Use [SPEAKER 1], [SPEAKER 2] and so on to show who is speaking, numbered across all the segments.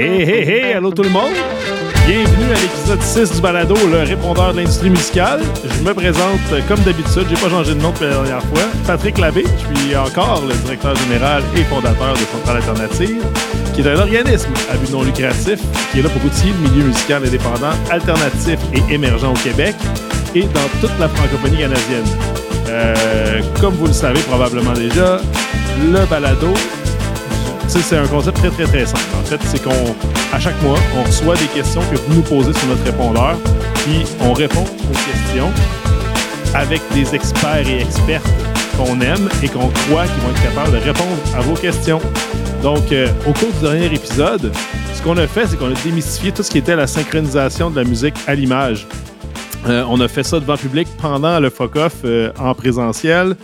[SPEAKER 1] Hey, hey, hey, allô tout le monde! Bienvenue à l'épisode 6 du balado, le répondeur de l'industrie musicale. Je me présente euh, comme d'habitude, j'ai pas changé de nom depuis la dernière fois. Patrick Labbé, je suis encore le directeur général et fondateur de Centrale Alternative, qui est un organisme à but non lucratif qui est là pour outiller le milieu musical indépendant, alternatif et émergent au Québec et dans toute la francophonie canadienne. Euh, comme vous le savez probablement déjà, le balado, c'est un concept très, très, très simple. En fait, c'est qu'on, à chaque mois, on reçoit des questions que vous nous posez sur notre répondeur, puis on répond aux questions avec des experts et expertes qu'on aime et qu'on croit qu'ils vont être capables de répondre à vos questions. Donc, euh, au cours du dernier épisode, ce qu'on a fait, c'est qu'on a démystifié tout ce qui était la synchronisation de la musique à l'image. Euh, on a fait ça devant public pendant le FOCOF euh, en présentiel.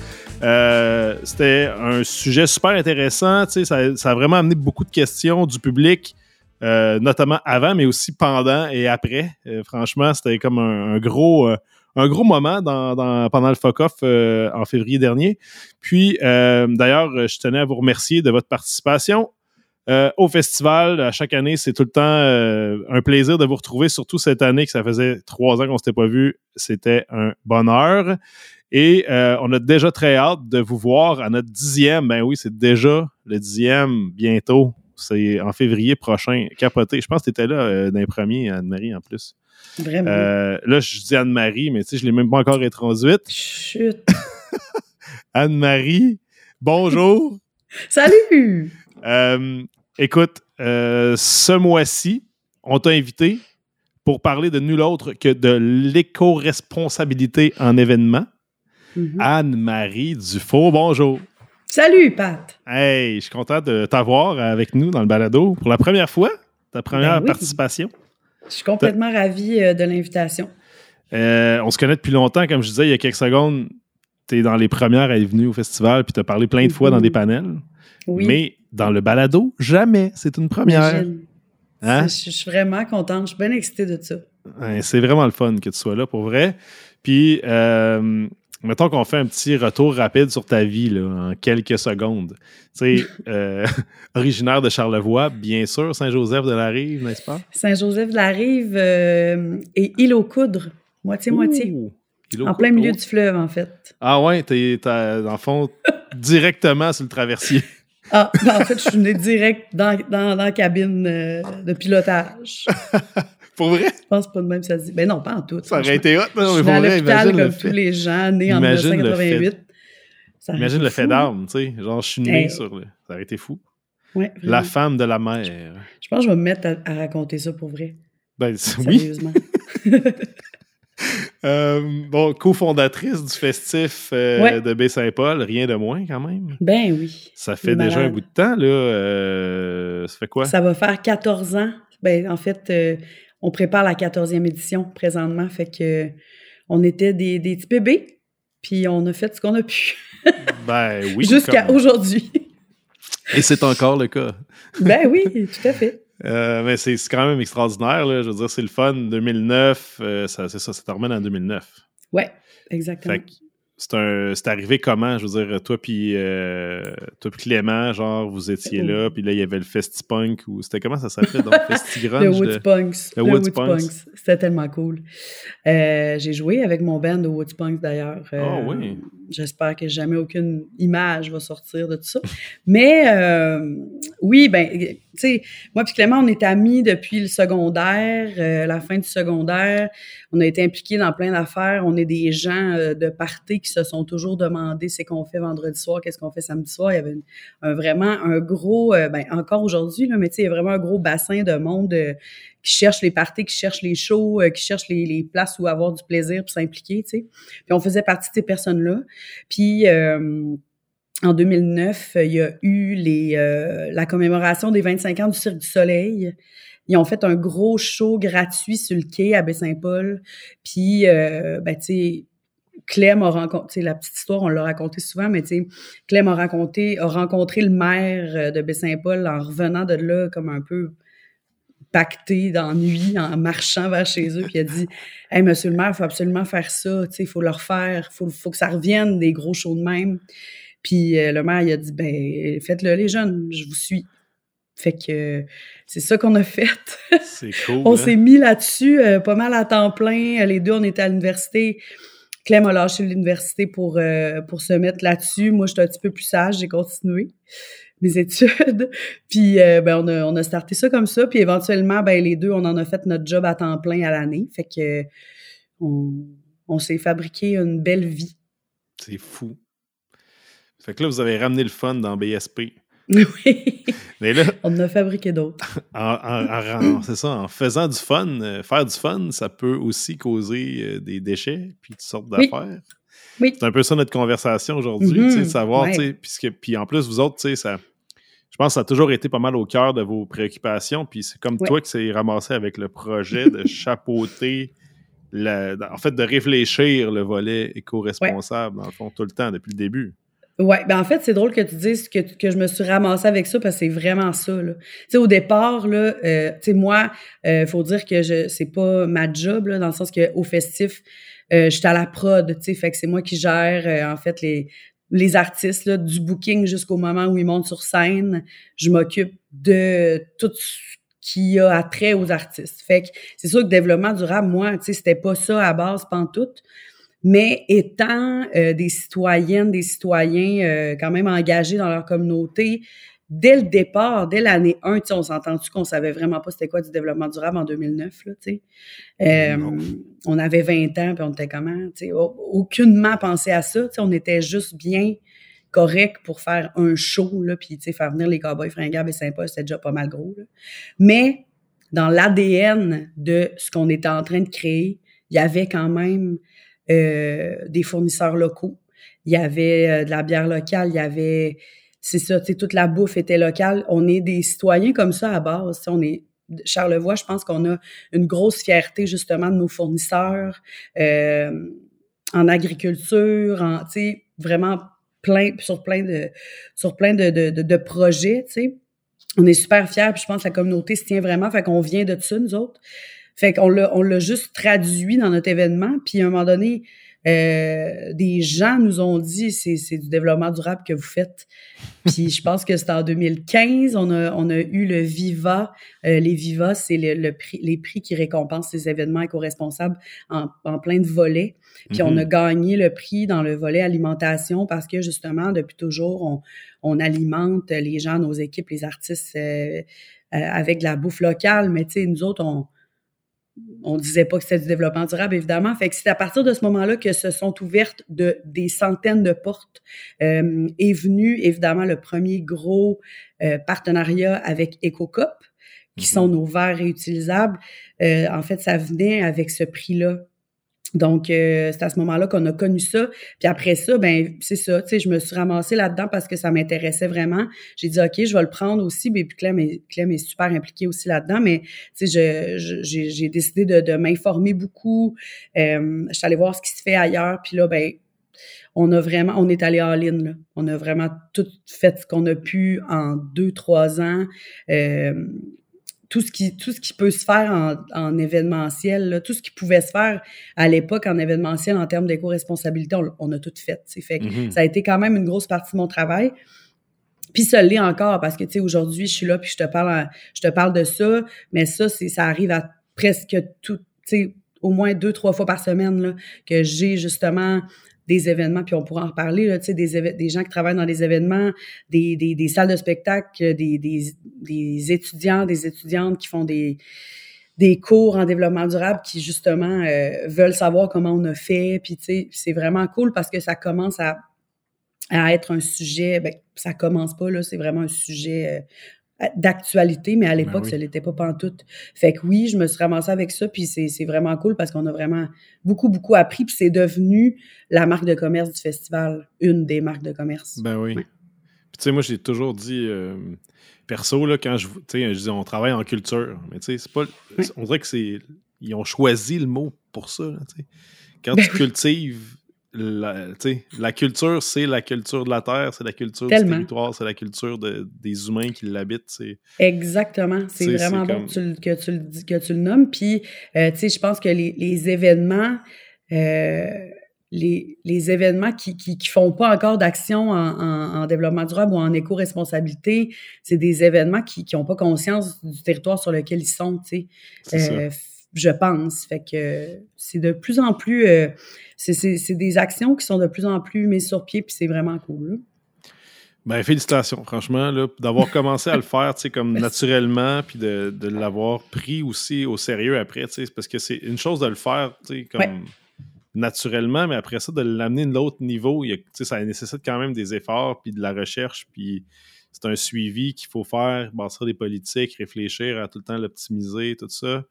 [SPEAKER 1] Euh, c'était un sujet super intéressant. Ça, a vraiment amené beaucoup de questions du public, euh, notamment avant, mais aussi pendant et après. Euh, franchement, c'était comme un, gros, un gros moment pendant le FOCOF en février dernier. Puis, d'ailleurs, je tenais à vous remercier de votre participation. au festival, à chaque année, c'est tout le temps un plaisir de vous retrouver, surtout cette année que ça faisait trois ans qu'on s'était pas vu. C'était un bonheur. Et euh, on a déjà très hâte de vous voir à notre dixième. Ben oui, c'est déjà le dixième bientôt. C'est en février prochain. Capoté. Je pense que tu étais là euh, dans les premiers, Anne-Marie, en plus.
[SPEAKER 2] Vraiment.
[SPEAKER 1] Euh, là, je dis Anne-Marie, mais tu sais, je ne l'ai même pas encore introduite.
[SPEAKER 2] Chut.
[SPEAKER 1] Anne-Marie, bonjour.
[SPEAKER 2] Salut!
[SPEAKER 1] Écoute, ce mois-ci, on t'a invité pour parler de nul autre que de l'éco-responsabilité en événement.
[SPEAKER 2] Mhm.
[SPEAKER 1] Anne-Marie Dufault, bonjour.
[SPEAKER 2] Salut, Pat!
[SPEAKER 1] Hey, je suis content de t'avoir avec nous dans le balado pour la première fois, ta première
[SPEAKER 2] Ben oui.
[SPEAKER 1] participation.
[SPEAKER 2] Je suis complètement ravie euh, de l'invitation.
[SPEAKER 1] Euh, on se connaît depuis longtemps, comme je disais il y a quelques secondes. Tu es dans les premières à être venue au festival, puis tu as parlé plein de fois dans
[SPEAKER 2] Mhm.
[SPEAKER 1] des panels.
[SPEAKER 2] Oui.
[SPEAKER 1] Mais dans le balado, jamais. C'est une première. Hein?
[SPEAKER 2] Je, je suis vraiment contente. Je suis bien excitée de ça.
[SPEAKER 1] Ouais, c'est vraiment le fun que tu sois là pour vrai. Puis, euh, mettons qu'on fait un petit retour rapide sur ta vie là, en quelques secondes. Tu sais, euh, originaire de Charlevoix, bien sûr, Saint-Joseph-de-la-Rive, n'est-ce pas?
[SPEAKER 2] Saint-Joseph-de-la-Rive euh, et île aux coudres. Moitié-moitié. En plein milieu
[SPEAKER 1] oh.
[SPEAKER 2] du fleuve, en fait.
[SPEAKER 1] Ah ouais, t'es, dans le fond, directement sur le traversier.
[SPEAKER 2] Ah, ben, en fait, je suis venue direct dans, dans, dans la cabine euh, de pilotage.
[SPEAKER 1] Pour vrai?
[SPEAKER 2] Je pense pas de même ça se dit. Ben non, pas en tout.
[SPEAKER 1] Ça aurait été hot.
[SPEAKER 2] Je
[SPEAKER 1] Non, mais
[SPEAKER 2] suis
[SPEAKER 1] pour
[SPEAKER 2] à l'hôpital comme tous les gens nés en
[SPEAKER 1] Imagine le
[SPEAKER 2] 1988. Ça aurait
[SPEAKER 1] Imagine le fait d'armes, tu sais. Genre, je suis né
[SPEAKER 2] Hey.
[SPEAKER 1] sur le... Ça aurait été fou.
[SPEAKER 2] Ouais,
[SPEAKER 1] La femme de la mer.
[SPEAKER 2] Je pense que je vais me mettre à, à raconter ça pour vrai.
[SPEAKER 1] Ben, oui.
[SPEAKER 2] Sérieusement.
[SPEAKER 1] Euh, bon, cofondatrice du festif euh,
[SPEAKER 2] Ouais.
[SPEAKER 1] de Baie-Saint-Paul, rien de moins quand même.
[SPEAKER 2] Ben oui.
[SPEAKER 1] Ça fait
[SPEAKER 2] Malade.
[SPEAKER 1] déjà un bout de temps, là. euh, ça fait quoi?
[SPEAKER 2] Ça va faire 14 ans. Ben, en fait, euh, on prépare la 14e édition présentement. Fait que on était des, des petits bébés, puis on a fait ce qu'on a pu.
[SPEAKER 1] Ben oui.
[SPEAKER 2] Jusqu'à
[SPEAKER 1] comme-
[SPEAKER 2] aujourd'hui.
[SPEAKER 1] Et c'est encore le cas.
[SPEAKER 2] ben oui, tout à fait.
[SPEAKER 1] Euh, mais c'est quand même extraordinaire, là. Je veux dire, c'est le fun. 2009, euh, ça, c'est ça, ça te ramène en 2009.
[SPEAKER 2] Ouais, exactement.
[SPEAKER 1] Fait que c'est un- c'est arrivé comment? Je veux dire, toi puis euh, toi puis Clément, genre, vous étiez là, puis là, il y avait le Festipunk, ou c'était comment ça s'appelait? Donc, Festigrunge?
[SPEAKER 2] Le
[SPEAKER 1] de-
[SPEAKER 2] Woodspunks.
[SPEAKER 1] Le
[SPEAKER 2] Le
[SPEAKER 1] Woodspunks.
[SPEAKER 2] C'était tellement cool. Euh, j'ai joué avec mon band de Woodspunks d'ailleurs. Euh,
[SPEAKER 1] Ah oui.
[SPEAKER 2] J'espère que jamais aucune image va sortir de tout ça. Mais euh, oui, ben, sais, moi puis Clément, on est amis depuis le secondaire, euh, la fin du secondaire. On a été impliqués dans plein d'affaires. On est des gens euh, de party qui se sont toujours demandé c'est qu'on fait vendredi soir, qu'est-ce qu'on fait samedi soir. Il y avait vraiment un gros, euh, ben, encore aujourd'hui, mais tu sais, il y a vraiment un gros bassin de monde qui cherche les parties, qui cherche les shows, qui cherche les, places où avoir du plaisir puis s'impliquer. Puis on faisait partie de ces personnes-là. Puis en 2009, il y a eu les, euh, la commémoration des 25 ans du Cirque du Soleil. Ils ont fait un gros show gratuit sur le quai à Baie-Saint-Paul. Puis, euh, ben, tu sais, Clem a rencontré, la petite histoire, on l'a raconté souvent, mais tu sais, Clem a, raconté, a rencontré le maire euh, de Baie-Saint-Paul en revenant de là comme un peu pacté d'ennui en marchant vers chez eux, puis il a dit Hey, monsieur le maire, il faut absolument faire ça, tu sais, il faut le refaire, il faut, faut que ça revienne des gros shows de même. Puis euh, le maire, il a dit Ben, faites-le, les jeunes, je vous suis. Fait que c'est ça qu'on a fait.
[SPEAKER 1] C'est cool.
[SPEAKER 2] on
[SPEAKER 1] hein?
[SPEAKER 2] s'est mis là-dessus euh, pas mal à temps plein. Les deux, on était à l'université. Clem a lâché l'université pour, euh, pour se mettre là-dessus. Moi, j'étais un petit peu plus sage, j'ai continué mes études. Puis euh, ben, on, a, on a starté ça comme ça. Puis éventuellement, ben, les deux, on en a fait notre job à temps plein à l'année. Fait que on, on s'est fabriqué une belle vie.
[SPEAKER 1] C'est fou. Fait que là, vous avez ramené le fun dans BSP.
[SPEAKER 2] Oui.
[SPEAKER 1] Mais là,
[SPEAKER 2] on en a fabriqué d'autres.
[SPEAKER 1] c'est ça, en faisant du fun, euh, faire du fun, ça peut aussi causer euh, des déchets puis toutes sortes d'affaires.
[SPEAKER 2] Oui.
[SPEAKER 1] C'est un peu ça notre conversation aujourd'hui,
[SPEAKER 2] Mhm,
[SPEAKER 1] de savoir,
[SPEAKER 2] ouais.
[SPEAKER 1] tu sais, puisque, puis en plus, vous autres, tu sais, ça, je pense que ça a toujours été pas mal au cœur de vos préoccupations, puis c'est comme
[SPEAKER 2] Ouais.
[SPEAKER 1] toi qui s'est ramassé avec le projet de chapeauter, la- en fait, de réfléchir le volet éco-responsable, dans le fond, tout le temps, depuis le début.
[SPEAKER 2] Ouais, ben en fait, c'est drôle que tu dises que, que je me suis ramassée avec ça parce que c'est vraiment ça. Là. Tu sais, au départ, là, euh, moi, il faut dire que je c'est pas ma job, là, dans le sens qu'au festif, euh, je suis à la prod, fait que c'est moi qui gère, euh, en fait, les, les artistes, là, du booking jusqu'au moment où ils montent sur scène. Je m'occupe de tout ce qui a attrait aux artistes. Fait que c'est sûr que développement durable, moi, tu sais, c'était pas ça à base, pantoute. Mais étant euh, des citoyennes, des citoyens euh, quand même engagés dans leur communauté, dès le départ, dès l'année 1, tu sais, on s'entend-tu qu'on savait vraiment pas c'était quoi du développement durable en 2009, là, tu sais? Euh, on avait 20 ans, puis on était comment, tu sais, au- aucunement pensé à ça, tu sais, on était juste bien correct pour faire un show, là, puis, tu sais, faire venir les cowboys fringables et sympas, c'était déjà pas mal gros, là. Mais dans l'ADN de ce qu'on était en train de créer, il y avait quand même des fournisseurs locaux. Il y avait euh, de la bière locale, il y avait, c'est ça, tu toute la bouffe était locale. On est des citoyens comme ça à base. On est Charlevoix, je pense qu'on a une grosse fierté justement de nos fournisseurs euh, en agriculture, en, vraiment plein sur plein de sur plein de, de, de, de projets, tu sais. On est super fiers, puis je pense que la communauté se tient vraiment, fait qu'on vient de ça, nous autres. Fait qu'on l'a, on l'a juste traduit dans notre événement. Puis à un moment donné, euh, des gens nous ont dit c'est, c'est du développement durable que vous faites. Puis je pense que c'était en 2015, on a, on a eu le Viva. Euh, les Viva, c'est le, le prix, les prix qui récompensent ces événements éco-responsables en, en plein de volets. Puis on
[SPEAKER 1] Mhm.
[SPEAKER 2] a gagné le prix dans le volet alimentation parce que justement, depuis toujours, on, on alimente les gens, nos équipes, les artistes euh, euh, avec de la bouffe locale. Mais tu sais, nous autres, on on disait pas que c'était du développement durable, évidemment. Fait que c'est à partir de ce moment-là que se sont ouvertes de, des centaines de portes. Euh, est venu, évidemment, le premier gros euh, partenariat avec EcoCop, qui
[SPEAKER 1] Mhm.
[SPEAKER 2] sont nos verres réutilisables. Euh, en fait, ça venait avec ce prix-là. Donc, euh, c'est à ce moment-là qu'on a connu ça. Puis après ça, ben c'est ça, tu sais, je me suis ramassée là-dedans parce que ça m'intéressait vraiment. J'ai dit, OK, je vais le prendre aussi. Mais puis Clem est, Clem est super impliqué aussi là-dedans. Mais, tu sais, je, je- j'ai, j'ai décidé de, de m'informer beaucoup. Euh, je suis allée voir ce qui se fait ailleurs. Puis là, ben on a vraiment, on est allé en ligne. On a vraiment tout fait ce qu'on a pu en deux, trois ans. Euh, tout ce qui tout ce qui peut se faire en, en événementiel, là, tout ce qui pouvait se faire à l'époque en événementiel en termes d'éco-responsabilité, on, on a tout fait. Fait
[SPEAKER 1] Mhm.
[SPEAKER 2] ça a été quand même une grosse partie de mon travail. Puis ça l'est encore parce que tu sais aujourd'hui, je suis là puis je te parle en- je te parle de ça, mais ça c'est ça arrive à presque tout tu sais au moins deux trois fois par semaine là que j'ai justement des événements, puis on pourra en reparler, des, gens qui travaillent dans des événements, des, salles de spectacle, des, des, étudiants, des étudiantes qui font des, cours en développement durable qui, justement, euh, veulent savoir comment on a fait. C'est vraiment cool parce que ça commence à, à être un sujet, ben, ça commence pas, là, c'est vraiment un sujet euh, d'actualité, mais à l'époque,
[SPEAKER 1] oui.
[SPEAKER 2] ça l'était pas pantoute. Fait que oui, je me suis ramassée avec ça, puis c'est c'est vraiment cool parce qu'on a vraiment beaucoup, beaucoup appris, puis c'est devenu la marque de commerce du festival, une des marques de commerce.
[SPEAKER 1] Ben oui.
[SPEAKER 2] Ouais.
[SPEAKER 1] Puis tu sais, moi, j'ai toujours dit, euh, perso, là, quand je, tu sais, je dis, on travaille en culture, mais tu sais, c'est pas,
[SPEAKER 2] Oui.
[SPEAKER 1] on dirait que c'est, ils ont choisi le mot pour ça, là, tu sais. Quand
[SPEAKER 2] Ben
[SPEAKER 1] tu
[SPEAKER 2] oui.
[SPEAKER 1] cultives, la, la culture, c'est la culture de la terre, c'est la culture
[SPEAKER 2] Tellement.
[SPEAKER 1] du territoire, c'est la culture de- des humains qui l'habitent.
[SPEAKER 2] Exactement. C'est vraiment bon
[SPEAKER 1] comme-
[SPEAKER 2] que, tu, le- que, tu le, dis- que tu le nommes. Puis, euh, tu sais, je pense que les, les événements, euh, les, les, événements qui, qui, qui font pas encore d'action en, en, en, développement durable ou en éco-responsabilité, c'est des événements qui n'ont pas conscience du territoire sur lequel ils sont, tu sais. Je pense. Fait que c'est de plus en plus... Euh, c'est des actions qui sont de plus en plus mises sur pied, puis c'est vraiment cool.
[SPEAKER 1] Ben, félicitations, franchement, d'avoir commencé à le faire, comme naturellement, puis de, de l'avoir pris aussi au sérieux après, parce que c'est une chose de le faire, comme naturellement, mais après ça, de l'amener à l'autre niveau, il ça nécessite quand même des efforts, puis de la recherche, puis c'est un suivi qu'il faut faire, bâtir des politiques, réfléchir à tout le temps l'optimiser, tout ça.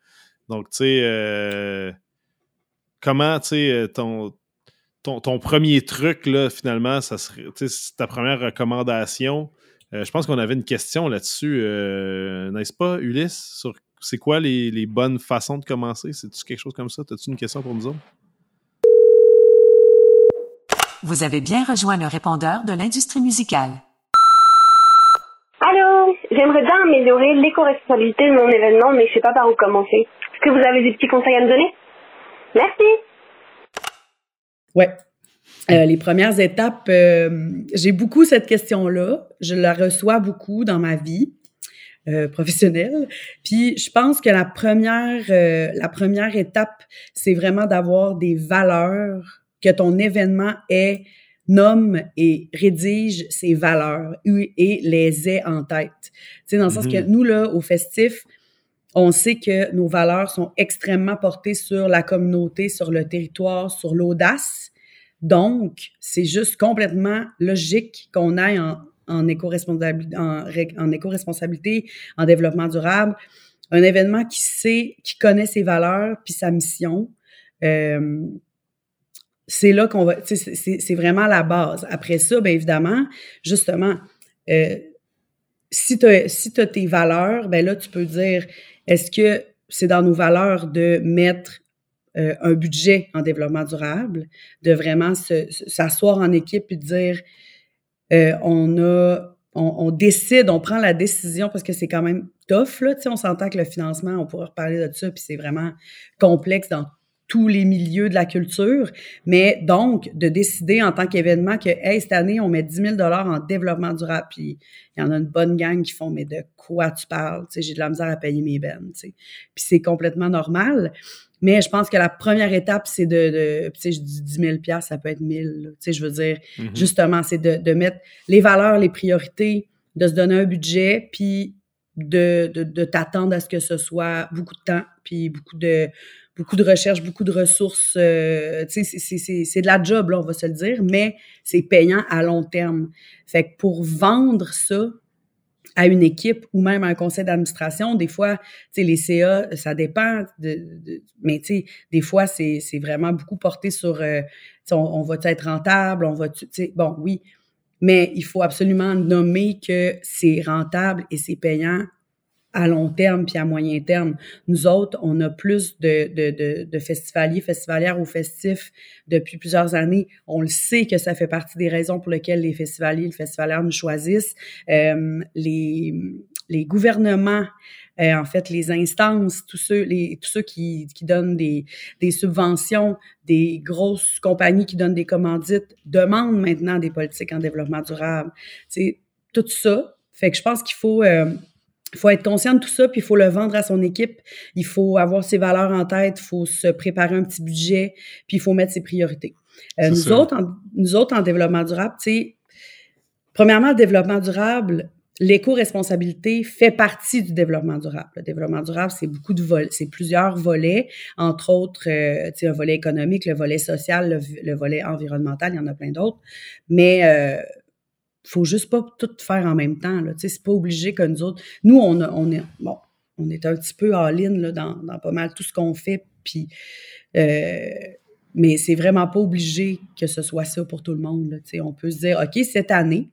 [SPEAKER 1] Donc, tu sais, euh, comment, tu sais, euh, ton, ton, premier truc, là, finalement, ça serait, ta première recommandation. Euh, je pense qu'on avait une question là-dessus, n'est-ce pas, Ulysse, sur c'est quoi les, les, bonnes façons de commencer? C'est-tu quelque chose comme ça? As-tu une question pour nous autres?
[SPEAKER 3] Vous avez bien rejoint le répondeur de l'industrie musicale.
[SPEAKER 4] Allô, j'aimerais bien améliorer l'éco-responsabilité de mon événement, mais je sais pas par où commencer. Que vous avez des petits conseils à me donner? Merci.
[SPEAKER 2] Ouais. Euh, les premières étapes, euh, j'ai beaucoup cette question-là. Je la reçois beaucoup dans ma vie. Euh, professionnelle. Puis je pense que la première, euh, la première étape, c'est vraiment d'avoir des valeurs que ton événement est, nomme et rédige ses valeurs et les ait en tête. Tu sais, dans le sens que mhm. nous, là, au festif, on sait que nos valeurs sont extrêmement portées sur la communauté, sur le territoire, sur l'audace. Donc, c'est juste complètement logique qu'on aille en, éco-responsabilité, en développement durable, un événement qui sait, qui connaît ses valeurs puis sa mission. Euh, c'est là qu'on va, c'est vraiment la base. Après ça, bien évidemment, justement, euh, si tu as, tes valeurs, ben là, tu peux dire, est-ce que c'est dans nos valeurs de mettre euh, un budget en développement durable, de vraiment s'asseoir en équipe et dire, euh, on décide, on prend la décision parce que c'est quand même tough, là, tu sais, on s'entend que le financement, on pourra reparler de ça, puis c'est vraiment complexe dans tous les milieux de la culture, mais donc de décider en tant qu'événement que hey, cette année on met 10 000 dollars en développement durable, puis il y en a une bonne gang qui font mais de quoi tu parles, tu sais, j'ai de la misère à payer mes bennes, tu sais, puis c'est complètement normal. Mais je pense que la première étape, c'est de, de tu sais, je dis 10 000 pièces, ça peut être 1000, tu sais, je veux dire, mm-hmm. justement, c'est de, de mettre les valeurs, les priorités, de se donner un budget, puis de, de, de t'attendre à ce que ce soit beaucoup de temps, puis beaucoup de beaucoup de recherche, beaucoup de ressources. Euh, c'est de la job, là, on va se le dire, mais c'est payant à long terme. Fait que pour vendre ça à une équipe ou même à un conseil d'administration, des fois, les CA, ça dépend, de, mais tu sais, des fois, c'est vraiment beaucoup porté sur, euh, on, on va être rentable, on va, bon, oui, mais il faut absolument nommer que c'est rentable et c'est payant à long terme puis à moyen terme. Nous autres, on a plus de, de, de, de festivaliers, festivalières ou festifs depuis plusieurs années. On le sait que ça fait partie des raisons pour lesquelles les festivaliers, les festivalières nous choisissent. Euh, les, les gouvernements, euh, en fait, les instances, tous ceux, les, tous ceux qui, qui donnent des, des subventions, des grosses compagnies qui donnent des commandites, demandent maintenant des politiques en développement durable. C'est tout ça. Fait que je pense qu'il faut... Euh, il faut être conscient de tout ça, puis il faut le vendre à son équipe. Il faut avoir ses valeurs en tête, il faut se préparer un petit budget, puis il faut mettre ses priorités. Euh, nous, autres, en, nous autres, en développement durable, tu sais, premièrement, le développement durable, l'éco-responsabilité fait partie du développement durable. Le développement durable, c'est beaucoup de c'est plusieurs volets, entre autres, euh, tu sais, un volet économique, le volet social, le, volet environnemental, il y en a plein d'autres. Mais euh, faut juste pas tout faire en même temps. Là. C'est pas obligé que nous autres. Nous, on, on est bon, on est un petit peu all-in dans, dans pas mal tout ce qu'on fait. Puis, euh, mais c'est vraiment pas obligé que ce soit ça pour tout le monde. Là, on peut se dire, OK, cette année,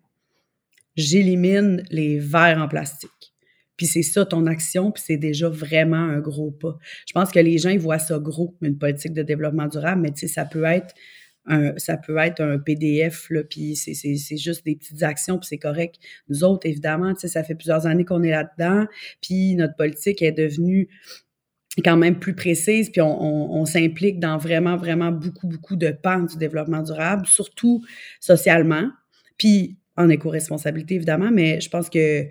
[SPEAKER 2] j'élimine les verres en plastique. Puis c'est ça ton action, puis c'est déjà vraiment un gros pas. Je pense que les gens, ils voient ça gros, une politique de développement durable, mais ça peut être ça peut être un PDF, là, puis c'est juste des petites actions, puis c'est correct. Nous autres, évidemment, ça fait plusieurs années qu'on est là-dedans, puis notre politique est devenue quand même plus précise, puis on, s'implique dans vraiment, vraiment beaucoup, beaucoup de pans du développement durable, surtout socialement, puis en éco-responsabilité, évidemment, mais je pense que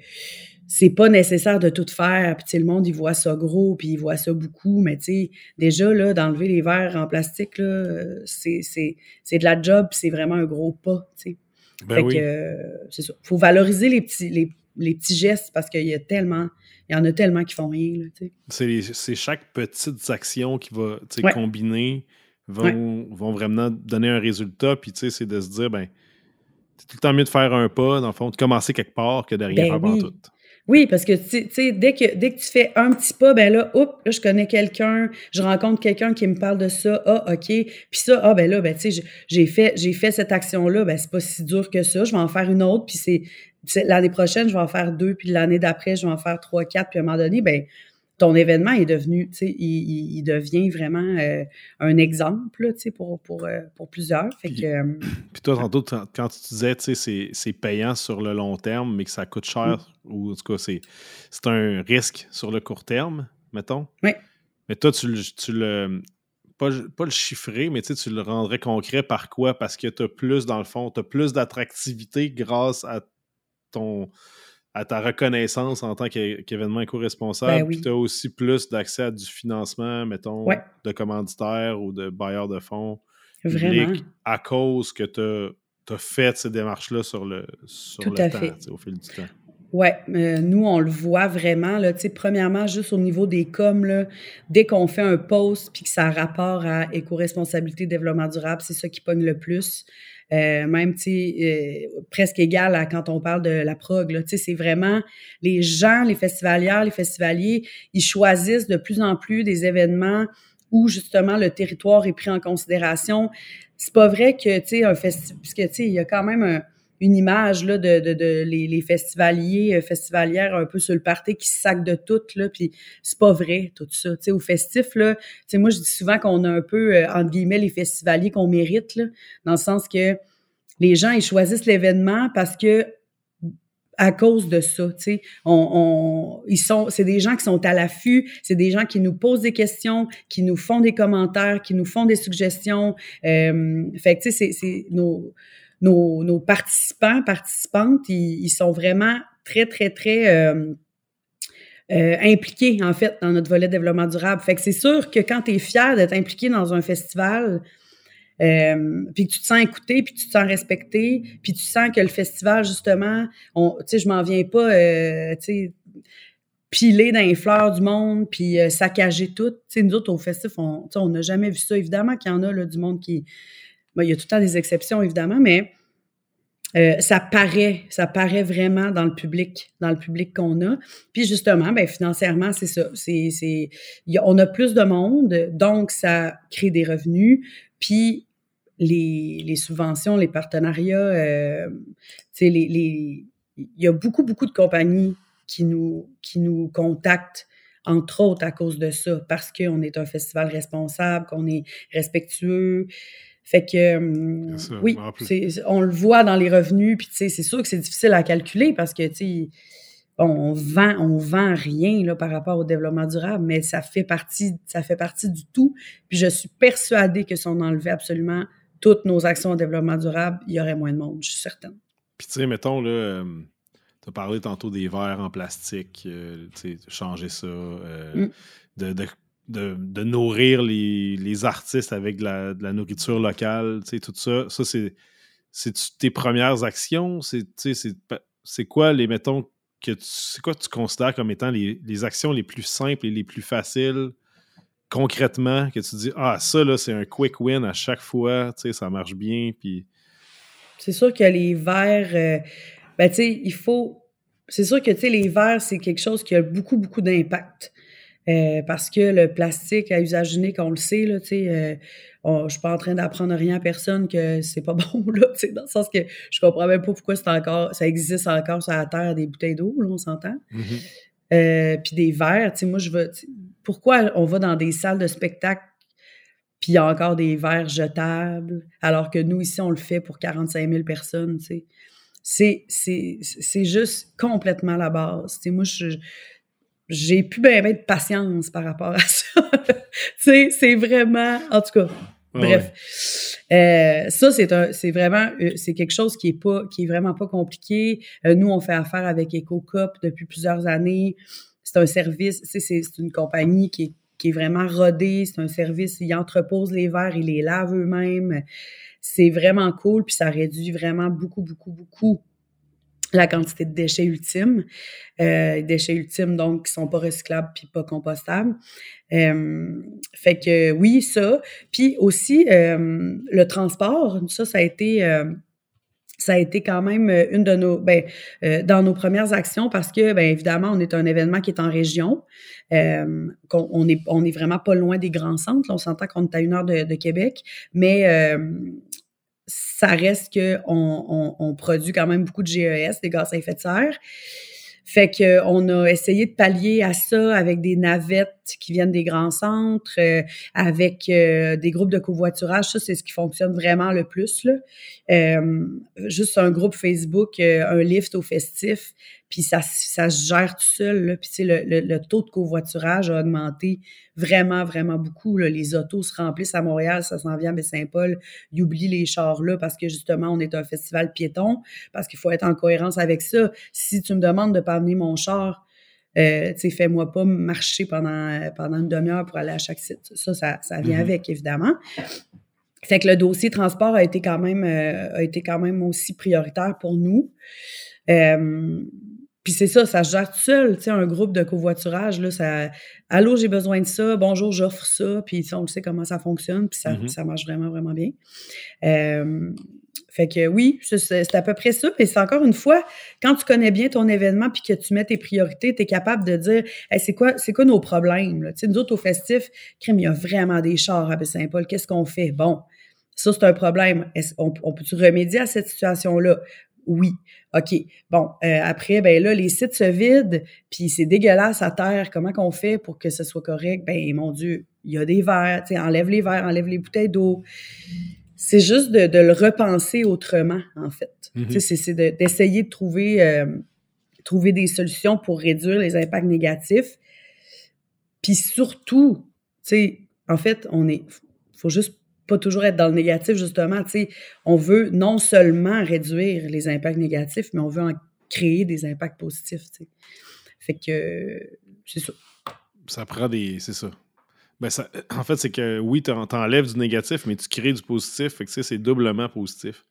[SPEAKER 2] c'est pas nécessaire de tout faire, puis le monde, il voit ça gros, puis il voit ça beaucoup, mais tu sais, déjà, là, d'enlever les verres en plastique, là, c'est, de la job, c'est vraiment un gros pas, tu sais.
[SPEAKER 1] Ben oui.
[SPEAKER 2] c'est ça. faut valoriser les petits, les, petits gestes parce qu'il y a tellement, il y en a tellement qui font rien, tu
[SPEAKER 1] sais. C'est, chaque petite action qui va, tu sais, combiner vont, vont vraiment donner un résultat, puis tu sais, c'est de se dire, ben, c'est tout le temps mieux de faire un pas, dans le fond, de commencer quelque part que de rien ben faire oui. tout.
[SPEAKER 2] Oui, parce que tu sais, dès que dès que tu fais un petit pas, ben là, oups, là, je connais quelqu'un, je rencontre quelqu'un qui me parle de ça. Ah, OK. Puis ça, ah ben là, ben tu sais, j'ai fait, fait cette action-là, ben c'est pas si dur que ça. Je vais en faire une autre, puis c'est l'année prochaine, je vais en faire deux, puis l'année d'après, je vais en faire trois, quatre, puis à un moment donné, ben ton événement est devenu, tu sais, il, devient vraiment euh, un exemple, tu sais, pour, pour, euh, pour plusieurs. Fait
[SPEAKER 1] puis,
[SPEAKER 2] que, euh,
[SPEAKER 1] puis toi, tantôt, quand tu disais, tu sais, c'est payant sur le long terme, mais que ça coûte cher, ou en tout cas, c'est un risque sur le court terme, mettons.
[SPEAKER 2] Oui.
[SPEAKER 1] Mais toi, tu, tu le... Pas, pas, le chiffrer, mais tu le rendrais concret par quoi? Parce que tu as plus, dans le fond, tu as plus d'attractivité grâce à ton à ta reconnaissance en tant qu'événement éco-responsable.
[SPEAKER 2] Ben
[SPEAKER 1] puis tu as aussi plus d'accès à du financement, mettons, de commanditaires ou de bailleurs de fonds à cause que tu as, fait ces démarches-là sur le, sur
[SPEAKER 2] Tout
[SPEAKER 1] le
[SPEAKER 2] à
[SPEAKER 1] temps,
[SPEAKER 2] fait.
[SPEAKER 1] au fil du temps.
[SPEAKER 2] Oui, euh, nous, on le voit vraiment. Là, premièrement, juste au niveau des coms, là, dès qu'on fait un post puis que ça a rapport à éco-responsabilité, développement durable, c'est ça qui pogne le plus. Euh, même, euh, presque égal à quand on parle de la prog. C'est vraiment les gens, les festivalières, les festivaliers, ils choisissent de plus en plus des événements où justement le territoire est pris en considération. C'est pas vrai que, tu sais, un festival, puisque, tu sais, il y a quand même un, une image là, de, de, les, les, festivaliers, euh, festivalières un peu sur le party qui se sacent de tout, là, puis c'est pas vrai, tout ça. Tu sais, au festif, là, tu moi, je dis souvent qu'on a un peu, euh, entre guillemets, les festivaliers qu'on mérite, là, dans le sens que les gens, ils choisissent l'événement parce que à cause de ça, tu sais, on, ils sont, c'est des gens qui sont à l'affût, c'est des gens qui nous posent des questions, qui nous font des commentaires, qui nous font des suggestions. Euh, fait que tu sais, c'est, c'est nos nos, participants, participantes, ils, sont vraiment très, très, très euh, euh, impliqués, en fait, dans notre volet développement durable. Fait que c'est sûr que quand tu es fier d'être impliqué dans un festival, euh, puis que tu te sens écouté, puis tu te sens respecté, puis tu sens que le festival, justement, tu sais, je m'en viens pas, tu sais, piler dans les fleurs du monde, puis saccager tout. Tu sais, nous autres, au festival, on n'a jamais vu ça. Évidemment qu'il y en a, là, du monde qui il y a tout le temps des exceptions, évidemment, mais euh, ça paraît, ça paraît vraiment dans le public, dans le public qu'on a. Puis justement, ben financièrement, c'est ça. On a plus de monde, donc ça crée des revenus. Puis les, les subventions, les partenariats, euh, les, les, il y a beaucoup, beaucoup de compagnies qui nous, qui nous contactent entre autres à cause de ça, parce qu'on est un festival responsable, qu'on est respectueux, fait que hum, oui, on le voit dans les revenus, puis c'est sûr que c'est difficile à calculer parce que bon, on vend, on vend rien là, par rapport au développement durable, mais ça fait partie, ça fait partie du tout. Puis je suis persuadée que si on enlevait absolument toutes nos actions de développement durable, il y aurait moins de monde, je suis certaine.
[SPEAKER 1] Puis tu sais, mettons là. hum, tu as parlé tantôt des verres en plastique, euh, sais, changer ça, euh, mm. de, de, de, nourrir les, artistes avec de la, nourriture locale, tu sais, tout ça. Ça, c'est, c'est tes premières actions? C'est, c'est quoi les, mettons, que c'est quoi tu considères comme étant les, actions les plus simples et les plus faciles concrètement que tu dis ah ça là c'est un quick win à chaque fois tu sais ça marche bien puis
[SPEAKER 2] c'est sûr que les verres euh, ben tu sais il faut c'est sûr que tu sais les verres c'est quelque chose qui a beaucoup beaucoup d'impact euh, parce que le plastique à usage unique, on le sait, là, tu sais, euh, je suis pas en train d'apprendre rien à personne que c'est pas bon, là, tu sais, dans le sens que je comprends même pas pourquoi c'est encore, ça existe encore sur la terre des bouteilles d'eau, là, on s'entend.
[SPEAKER 1] Mm-hmm.
[SPEAKER 2] Euh, puis des verres, tu sais, moi, je veux, pourquoi on va dans des salles de spectacle puis il y a encore des verres jetables, alors que nous, ici, on le fait pour 45 000 personnes, tu sais. C'est, c'est, c'est juste complètement la base. Tu sais, moi, je, j'ai plus bien ben de patience par rapport à ça. c'est vraiment, en tout cas, bref. Euh, ça, c'est un, c'est vraiment, euh, c'est quelque chose qui est pas, qui est vraiment pas compliqué. Euh, nous, on fait affaire avec EcoCop depuis plusieurs années. C'est un service, c'est, une compagnie qui est, qui est vraiment rodée. C'est un service, ils entreposent les verres, ils les lavent eux-mêmes. C'est vraiment cool, puis ça réduit vraiment beaucoup, beaucoup, beaucoup la quantité de déchets ultimes. Euh, déchets ultimes, donc, qui sont pas recyclables puis pas compostables. Euh, fait que oui, ça. Puis aussi, euh, le transport, ça, ça a été... Euh, ça a été quand même une de nos, ben, dans nos premières actions parce que, ben, évidemment, on est un événement qui est en région. Euh, on, est, on est vraiment pas loin des grands centres. on s'entend qu'on est à une heure de, Québec, mais ça reste qu'on on, on, produit quand même beaucoup de GES, des gaz à effet de serre. Fait que on a essayé de pallier à ça avec des navettes qui viennent des grands centres, euh, avec euh, des groupes de covoiturage. Ça, c'est ce qui fonctionne vraiment le plus. Là. Euh, juste un groupe Facebook, un lift au festif, puis ça, ça se gère tout seul. Là. Puis le, le, le, taux de covoiturage a augmenté vraiment, vraiment beaucoup. Là. Les autos se remplissent à Montréal, ça s'en vient à Baie-Saint-Paul. Ils oublient les chars là parce que justement, on est un festival piéton, parce qu'il faut être en cohérence avec ça. Si tu me demandes de pas amener mon char, euh, tu sais, fais-moi pas marcher pendant, pendant une demi-heure pour aller à chaque site. Ça, ça, ça vient mm-hmm. avec, évidemment. Fait que le dossier transport a été quand même, euh, a été quand même aussi prioritaire pour nous. Euh, puis c'est ça, ça se gère tout seul, tu sais, un groupe de covoiturage, là, ça, allô, j'ai besoin de ça, bonjour, j'offre ça, puis on le sait comment ça fonctionne, puis ça, mm-hmm. ça marche vraiment, vraiment bien. Euh, fait que oui, c'est à peu près ça. Et c'est encore une fois, quand tu connais bien ton événement puis que tu mets tes priorités, tu es capable de dire c'est quoi c'est quoi nos problèmes? Là? Tu sais, nous autres, au festif, crime, il y a vraiment des chars à Saint-Paul. Qu'est-ce qu'on fait? Bon, ça, c'est un problème. On, on peut-tu remédier à cette situation-là? Oui. OK. Bon, euh, après, ben là, les sites se vident, puis c'est dégueulasse à terre. Comment qu'on fait pour que ce soit correct? Ben, mon Dieu, il y a des verres, tu sais, enlève les verres, enlève les bouteilles d'eau. C'est juste de, le repenser autrement, en fait. Mm-hmm. C'est d'essayer de, trouver, euh, trouver des solutions pour réduire les impacts négatifs. Puis surtout, tu sais, en fait, on est, faut juste pas toujours être dans le négatif, justement. Tu sais, on veut non seulement réduire les impacts négatifs, mais on veut en créer des impacts positifs. Fait que c'est ça.
[SPEAKER 1] Ça prend des. C'est ça. Ben ça, en fait, c'est que oui, tu enlèves du négatif, mais tu crées du positif. Fait que c'est doublement positif.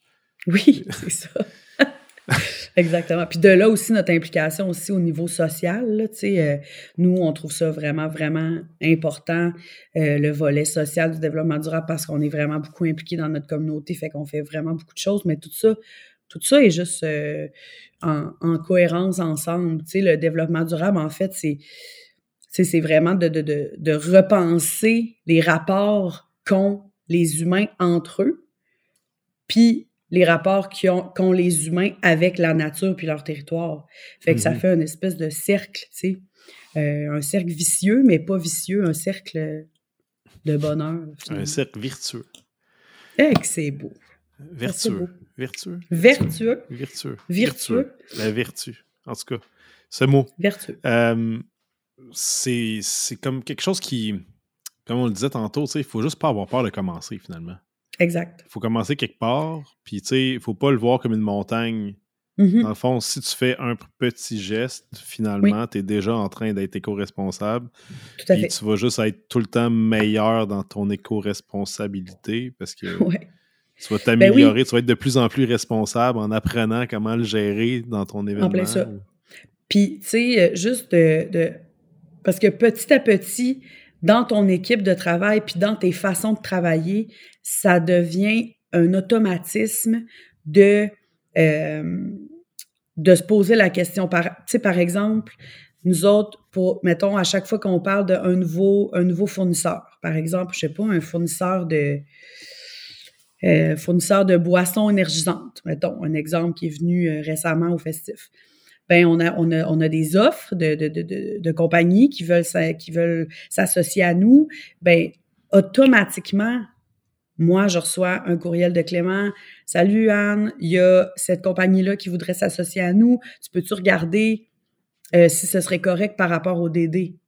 [SPEAKER 2] Oui, c'est ça. Exactement. Puis de là aussi notre implication aussi au niveau social. Là, euh, nous, on trouve ça vraiment, vraiment important, euh, le volet social du développement durable, parce qu'on est vraiment beaucoup impliqué dans notre communauté, fait qu'on fait vraiment beaucoup de choses, mais tout ça, tout ça est juste euh, en, en, cohérence ensemble. Le développement durable, en fait, c'est c'est vraiment de, de, de, de repenser les rapports qu'ont les humains entre eux, puis les rapports qu'ont les humains avec la nature puis leur territoire. Fait que ça mm-hmm. fait une espèce de cercle, tu sais. Euh, un cercle vicieux, mais pas vicieux, un cercle de bonheur.
[SPEAKER 1] Un cercle vertueux.
[SPEAKER 2] Eh, que c'est beau.
[SPEAKER 1] Vertueux. Vertueux?
[SPEAKER 2] Vertueux.
[SPEAKER 1] Vertueux.
[SPEAKER 2] Vertueux.
[SPEAKER 1] La vertu. En tout cas, ce mot.
[SPEAKER 2] Vertueux.
[SPEAKER 1] Euh, c'est comme quelque chose qui, comme on le disait tantôt, il faut juste pas avoir peur de commencer finalement.
[SPEAKER 2] Exact.
[SPEAKER 1] Il faut commencer quelque part, puis tu sais, il faut pas le voir comme une montagne.
[SPEAKER 2] Mm-hmm.
[SPEAKER 1] Dans le fond, si tu fais un petit geste, finalement, tu es déjà en train d'être éco-responsable.
[SPEAKER 2] Tout à fait.
[SPEAKER 1] tu vas juste être tout le temps meilleur dans ton éco-responsabilité parce que tu vas ben t'améliorer, tu vas être de plus en plus responsable en apprenant comment le gérer dans ton événement. En plein ça.
[SPEAKER 2] Puis, tu sais, euh, juste de, Parce que petit à petit, dans ton équipe de travail, puis dans tes façons de travailler, ça devient un automatisme de, euh, de se poser la question. Par, tu sais, par exemple, nous autres, pour, mettons, à chaque fois qu'on parle d'un nouveau, un nouveau fournisseur, par exemple, je sais pas, un fournisseur de, euh, fournisseur de boissons énergisantes, mettons, un exemple qui est venu euh, récemment au festif. Ben, on a, des offres de, compagnies qui veulent, qui veulent s'associer à nous. Ben, automatiquement, moi, je reçois un courriel de Clément. Salut Anne, il y a cette compagnie-là qui voudrait s'associer à nous. Tu peux-tu regarder euh, si ce serait correct par rapport au DD?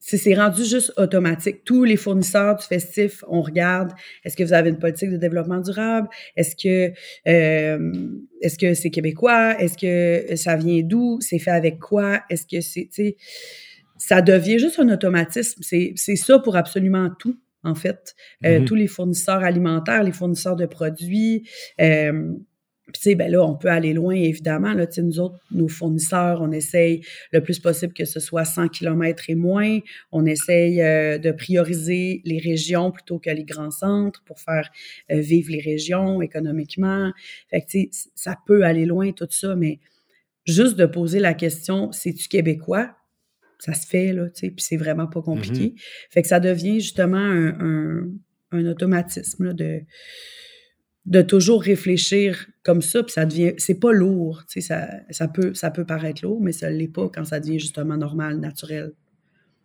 [SPEAKER 2] C'est rendu juste automatique. Tous les fournisseurs du festif, on regarde, est-ce que vous avez une politique de développement durable? Est-ce que euh, est-ce que c'est québécois? Est-ce que ça vient d'où? C'est fait avec quoi? Est-ce que c'est, ça devient juste un automatisme. C'est ça pour absolument tout, en fait. Euh, mm-hmm. Tous les fournisseurs alimentaires, les fournisseurs de produits, euh, puis, tu sais, ben là, on peut aller loin, évidemment. Là, nous autres, nos fournisseurs, on essaye le plus possible que ce soit 100 km et moins. On essaye euh, de prioriser les régions plutôt que les grands centres pour faire euh, vivre les régions économiquement. Fait que, tu sais, ça peut aller loin, tout ça, mais juste de poser la question, c'est-tu québécois? Ça se fait, là, tu sais, puis c'est vraiment pas compliqué. Mm-hmm. Fait que ça devient justement un, un, un automatisme, là, de de toujours réfléchir comme ça, puis ça devient, c'est pas lourd, tu sais, ça, ça, peut, ça peut paraître lourd, mais ça l'est pas quand ça devient justement normal, naturel.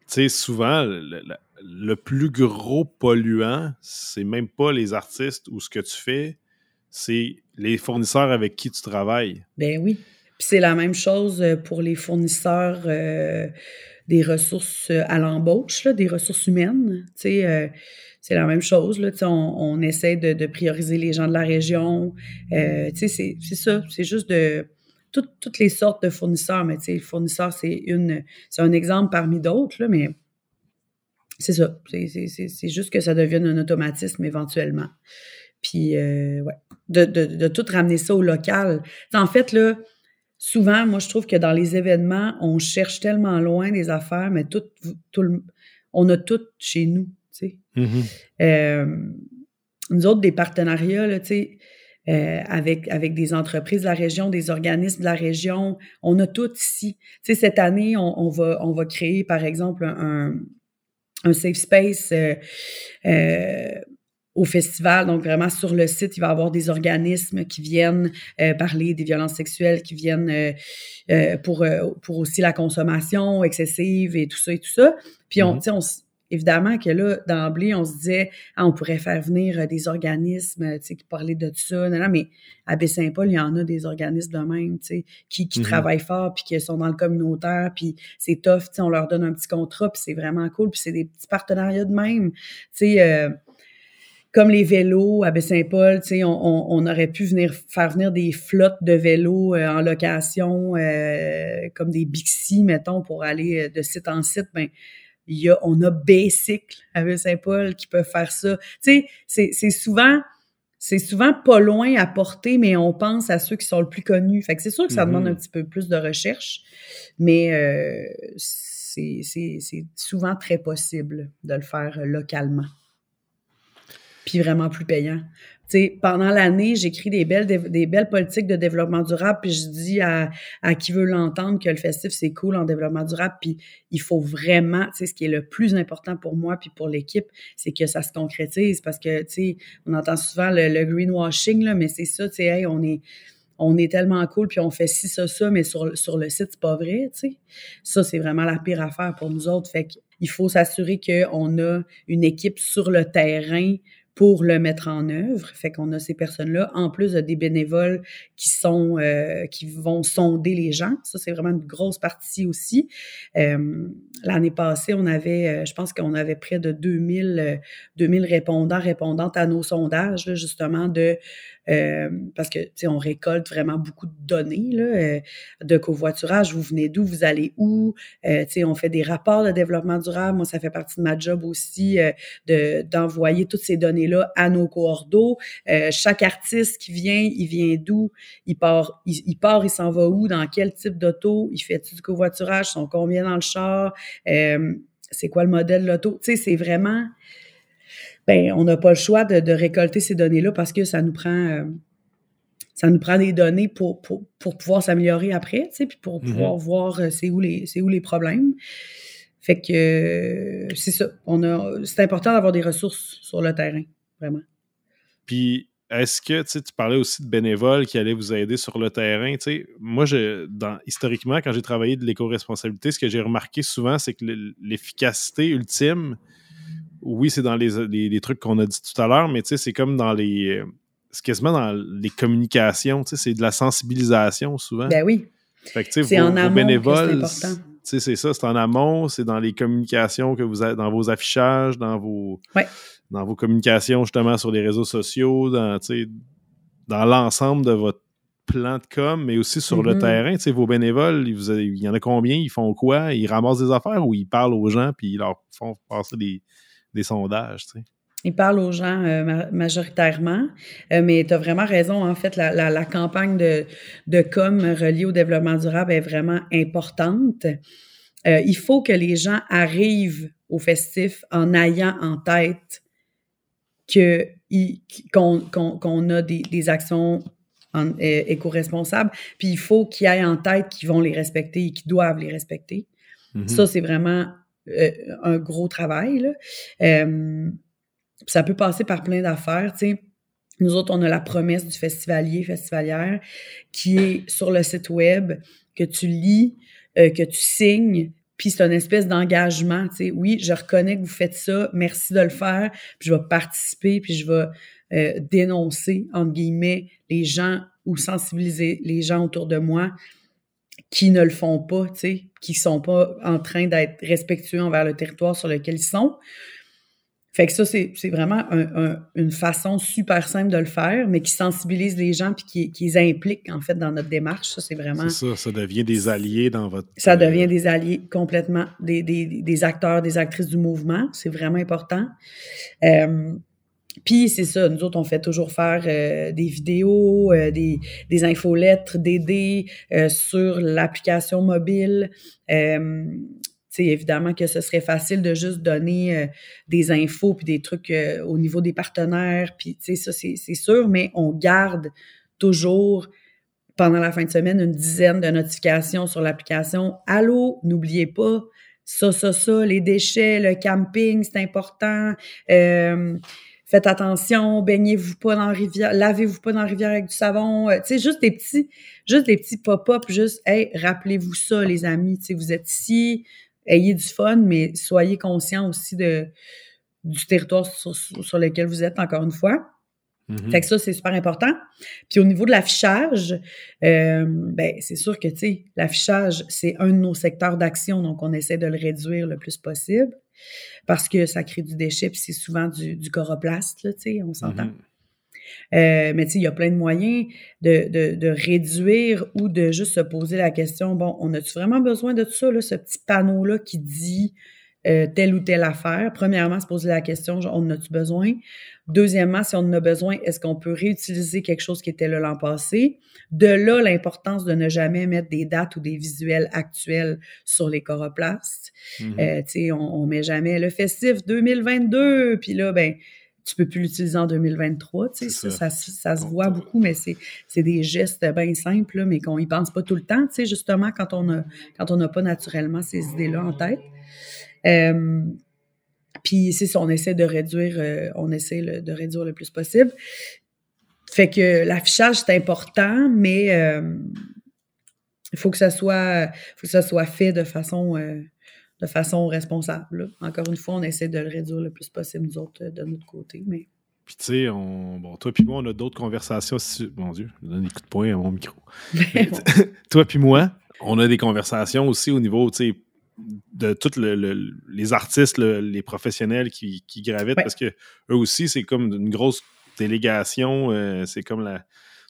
[SPEAKER 1] Tu sais, souvent, le, plus gros polluant, c'est même pas les artistes ou ce que tu fais, c'est les fournisseurs avec qui tu travailles.
[SPEAKER 2] Ben oui. Puis c'est la même chose euh, pour les fournisseurs euh, des ressources euh, à l'embauche, des ressources humaines. Euh, c'est la même chose. Là, on, on essaie de, prioriser les gens de la région. Euh, c'est ça. C'est juste de toutes les sortes de fournisseurs. Mais le fournisseur, c'est un exemple parmi d'autres, mais c'est ça. C'est juste que ça devienne un automatisme éventuellement. Puis, ouais, de, de, de, tout ramener ça au local. en fait, là, souvent, moi, je trouve que dans les événements, on cherche tellement loin des affaires, mais tout, tout on a tout chez nous. Mm-hmm. Euh, nous autres, des partenariats, là, euh, avec, avec des entreprises de la région, des organismes de la région, on a tout ici. sais, cette année, on, va, on va créer, par exemple, un, un safe space euh, au festival. Donc, vraiment, sur le site, il va y avoir des organismes qui viennent parler des violences sexuelles, qui viennent pour, pour aussi la consommation excessive et tout ça et tout ça. Puis, on, mm-hmm. on, évidemment que là, d'emblée, on se disait, ah, on pourrait faire venir euh, des organismes, tu sais, qui parlaient de tout ça. Non, non, mais à Baie-Saint-Paul, il y en a des organismes de même, tu sais, qui, qui mm-hmm. travaillent fort, puis qui sont dans le communautaire, puis c'est tough, tu sais, on leur donne un petit contrat, puis c'est vraiment cool, puis c'est des petits partenariats de même, tu sais, euh, comme les vélos à Baie-Saint-Paul, tu sais, on, on, aurait pu venir faire venir des flottes de vélos euh, en location, comme des Bixi, mettons, pour aller de site en site, ben il y a, on a Basic avec Saint-Paul qui peuvent faire ça. Tu sais, c'est souvent, c'est souvent pas loin à porter, mais on pense à ceux qui sont le plus connus. Fait que c'est sûr que ça demande un mm-hmm. petit peu plus de recherche, mais euh, c'est souvent très possible de le faire localement. Puis vraiment plus payant pendant l'année, j'écris des belles, des belles politiques de développement durable, puis je dis à, à qui veut l'entendre que le festif, c'est cool en développement durable, puis il faut vraiment, tu ce qui est le plus important pour moi puis pour l'équipe, c'est que ça se concrétise, parce que, tu on entend souvent le, greenwashing, là, mais c'est ça, tu sais, hey, on est on est tellement cool, puis on fait ci, ça, ça, mais sur, sur le site, c'est pas vrai, tu sais. Ça, c'est vraiment la pire affaire pour nous autres. Fait qu'il faut s'assurer qu'on a une équipe sur le terrain pour le mettre en œuvre. Fait qu'on a ces personnes-là, en plus de des bénévoles qui sont euh, qui vont sonder les gens. Ça, c'est vraiment une grosse partie aussi. Euh, L'année passée, on avait, euh, je pense qu'on avait près de 2000, 2000 répondants, répondantes à nos sondages, là, justement, de euh, parce que, tu sais, on récolte vraiment beaucoup de données là, euh, de covoiturage. Vous venez d'où? Vous allez où? Euh, on fait des rapports de développement durable. Moi, ça fait partie de ma job aussi de d'envoyer toutes ces données-là à nos coordos. chaque artiste qui vient, il vient d'où? Il part, il, part, il s'en va où? Dans quel type d'auto? Il fait-tu du covoiturage? Sont combien dans le char? c'est quoi le modèle de l'auto? Tu sais, c'est vraiment ben on n'a pas le choix de, récolter ces données-là parce que ça nous prend euh, ça nous prend des données pour, pour, pouvoir s'améliorer après, tu sais, puis pour pouvoir voir euh, c'est où les c'est où les problèmes. Fait que euh, c'est ça. On a c'est important d'avoir des ressources sur le terrain, vraiment.
[SPEAKER 1] Puis est-ce que tu parlais aussi de bénévoles qui allaient vous aider sur le terrain? Moi, je, dans, historiquement, quand j'ai travaillé de l'éco-responsabilité, ce que j'ai remarqué souvent, c'est que l'efficacité ultime, oui, c'est dans les, trucs qu'on a dit tout à l'heure, mais c'est comme dans les. Euh, c'est quasiment dans les communications, c'est de la sensibilisation souvent.
[SPEAKER 2] Ben oui.
[SPEAKER 1] Fait que, c'est en amont bénévoles. c'est ça, c'est en amont, c'est dans les communications que vous avez, dans vos affichages, dans vos, dans vos communications justement sur les réseaux sociaux, dans, dans l'ensemble de votre plan de com, mais aussi sur le mm-hmm. terrain. Vos bénévoles, il, y en a combien? Ils font quoi? Ils ramassent des affaires ou ils parlent aux gens puis ils leur font passer des, des sondages?
[SPEAKER 2] Ils parlent aux gens euh, majoritairement, euh, mais tu as vraiment raison. En fait, la, campagne de, de com reliée au développement durable est vraiment importante. Euh, il faut que les gens arrivent au festif en ayant en tête qu'on a des, des actions éco-responsables, puis il faut qu'ils aient en tête qu'ils vont les respecter et qu'ils doivent les respecter. Mm-hmm. Ça, c'est vraiment un gros travail. Ça peut passer par plein d'affaires, tu. Nous autres, on a la promesse du festivalier, festivalière, qui est sur le site web, que tu lis, euh, que tu signes, puis c'est une espèce d'engagement, tu. Oui, je reconnais que vous faites ça, merci de le faire, puis je vais participer, puis je vais euh, dénoncer, entre guillemets, les gens ou sensibiliser les gens autour de moi qui ne le font pas, tu sais, qui sont pas en train d'être respectueux envers le territoire sur lequel ils sont. Fait que ça, c'est vraiment une façon super simple de le faire, mais qui sensibilise les gens puis qui, qui les implique, en fait, dans notre démarche. Ça, c'est vraiment...
[SPEAKER 1] C'est ça, ça devient des alliés dans votre...
[SPEAKER 2] Ça devient des alliés complètement, des, des, des acteurs, des actrices du mouvement. C'est vraiment important. Euh, puis c'est ça, nous autres, on fait toujours faire euh, des vidéos, euh, des, des infolettres, d'aider euh, sur l'application mobile sais, évidemment que ce serait facile de juste donner euh, des infos puis des trucs euh, au niveau des partenaires, puis ça, c'est sûr, mais on garde toujours pendant la fin de semaine une dizaine de notifications sur l'application. Allô, n'oubliez pas ça, ça, ça, les déchets, le camping, c'est important. Euh, faites attention, baignez-vous pas dans la rivière, lavez-vous pas dans la rivière avec du savon. tu sais, juste des petits, juste des petits pop-up, juste, hey, rappelez-vous ça, les amis, tu sais, vous êtes ici, ayez du fun, mais soyez conscient aussi de, du territoire sur, lequel vous êtes, encore une fois. Mm-hmm. Fait que ça, c'est super important. Puis au niveau de l'affichage, euh, ben, c'est sûr que, tu sais, l'affichage, c'est un de nos secteurs d'action, donc on essaie de le réduire le plus possible parce que ça crée du déchet, puis c'est souvent du, du coroplaste, tu sais, on s'entend. Mm-hmm. Euh, mais tu sais, il y a plein de moyens de, de, réduire ou de juste se poser la question, bon, on a-tu vraiment besoin de tout ça, là, ce petit panneau-là qui dit euh, telle ou telle affaire? Premièrement, se poser la question, genre, on en a-tu besoin? Deuxièmement, si on en a besoin, est-ce qu'on peut réutiliser quelque chose qui était là l'an passé? De là, l'importance de ne jamais mettre des dates ou des visuels actuels sur les coroplastes. Mm-hmm. Euh, tu sais, on, on met jamais le festif 2022, puis là, ben tu peux plus l'utiliser en 2023. Tu sais, ça. Ça, se voit beaucoup, mais c'est des gestes bien simples, mais qu'on y pense pas tout le temps, tu sais, justement, quand on a quand on n'a pas naturellement ces idées-là en tête. Euh, puis c'est ça, on essaie de réduire, euh, on essaie de réduire le plus possible. Fait que l'affichage, c'est important, mais euh, il faut que ça soit faut que ça soit fait de façon de façon responsable. Encore une fois, on essaie de le réduire le plus possible, nous autres, de notre côté. Mais...
[SPEAKER 1] Puis, tu sais, on... bon, toi puis moi, on a d'autres conversations. Mon Dieu, je donne des coups de poing à mon micro. toi puis moi, on a des conversations aussi au niveau, tu sais, de tous les artistes, les professionnels qui, gravitent, parce que eux aussi, c'est comme une grosse délégation. Euh, c'est comme la.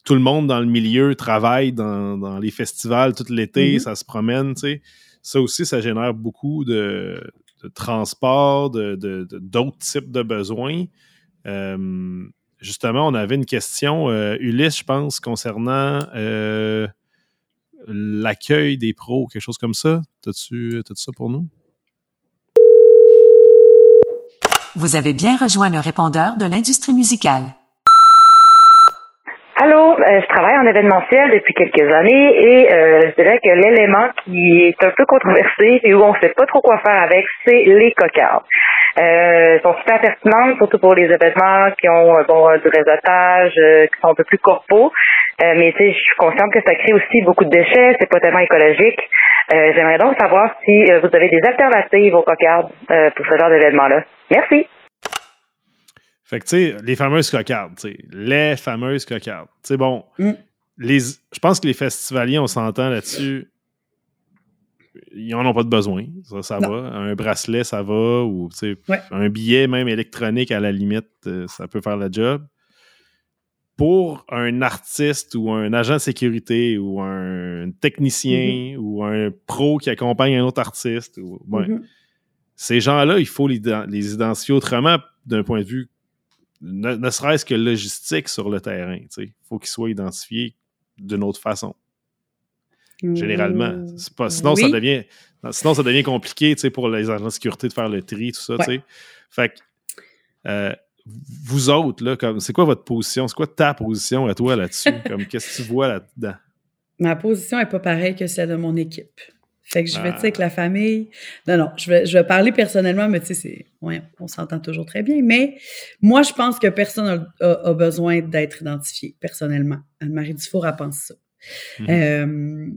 [SPEAKER 1] Tout le monde dans le milieu travaille dans, les festivals tout l'été, mm-hmm. ça se promène, tu sais ça aussi, ça génère beaucoup de, transport, de, d'autres types de besoins. Euh, justement, on avait une question, euh, Ulysse, je pense, concernant l'accueil des pros, quelque chose comme ça? T'as-tu, as ça pour nous?
[SPEAKER 3] Vous avez bien rejoint le répondeur de l'industrie musicale.
[SPEAKER 5] Allô, euh, je travaille en événementiel depuis quelques années et euh, je dirais que l'élément qui est un peu controversé et où on ne sait pas trop quoi faire avec, c'est les cocardes. Euh, sont super pertinentes, surtout pour les événements qui ont bon du réseautage, qui sont un peu plus corpaux. mais tu sais, je suis consciente que ça crée aussi beaucoup de déchets, c'est pas tellement écologique. J'aimerais donc savoir si vous avez des alternatives aux cocardes pour ce genre d'événement-là. Merci.
[SPEAKER 1] Fait que, tu sais, les fameuses cocardes, tu sais, les fameuses cocardes. Tu sais, bon, mm. les, je pense que les festivaliers, on s'entend là-dessus. Ils en ont pas de besoin. Ça, ça va. Un bracelet, ça va. Ou un billet, même électronique, à la limite, euh, ça peut faire le job. Pour un artiste ou un agent de sécurité ou un technicien mm-hmm. ou un pro qui accompagne un autre artiste, ou, mm-hmm. ces gens-là, il faut les, les identifier autrement d'un point de vue ne, serait-ce que logistique sur le terrain. Il faut qu'ils soient identifiés d'une autre façon. Généralement. Mmh. sinon, ça devient, sinon, ça devient compliqué pour les agents de sécurité de faire le tri, tout ça. Fait que, euh, vous autres, là, comme, c'est quoi votre position? C'est quoi ta position à toi là-dessus? comme, qu'est-ce que tu vois là-dedans?
[SPEAKER 2] Ma position n'est pas pareille que celle de mon équipe. Fait que je vais, tu sais, avec la famille. Non, non, je vais, je vais parler personnellement, mais tu sais. Ouais, on s'entend toujours très bien. Mais moi, je pense que personne a, besoin d'être identifié, personnellement. Anne-Marie Dufour, elle pense ça. Mhm. Euh,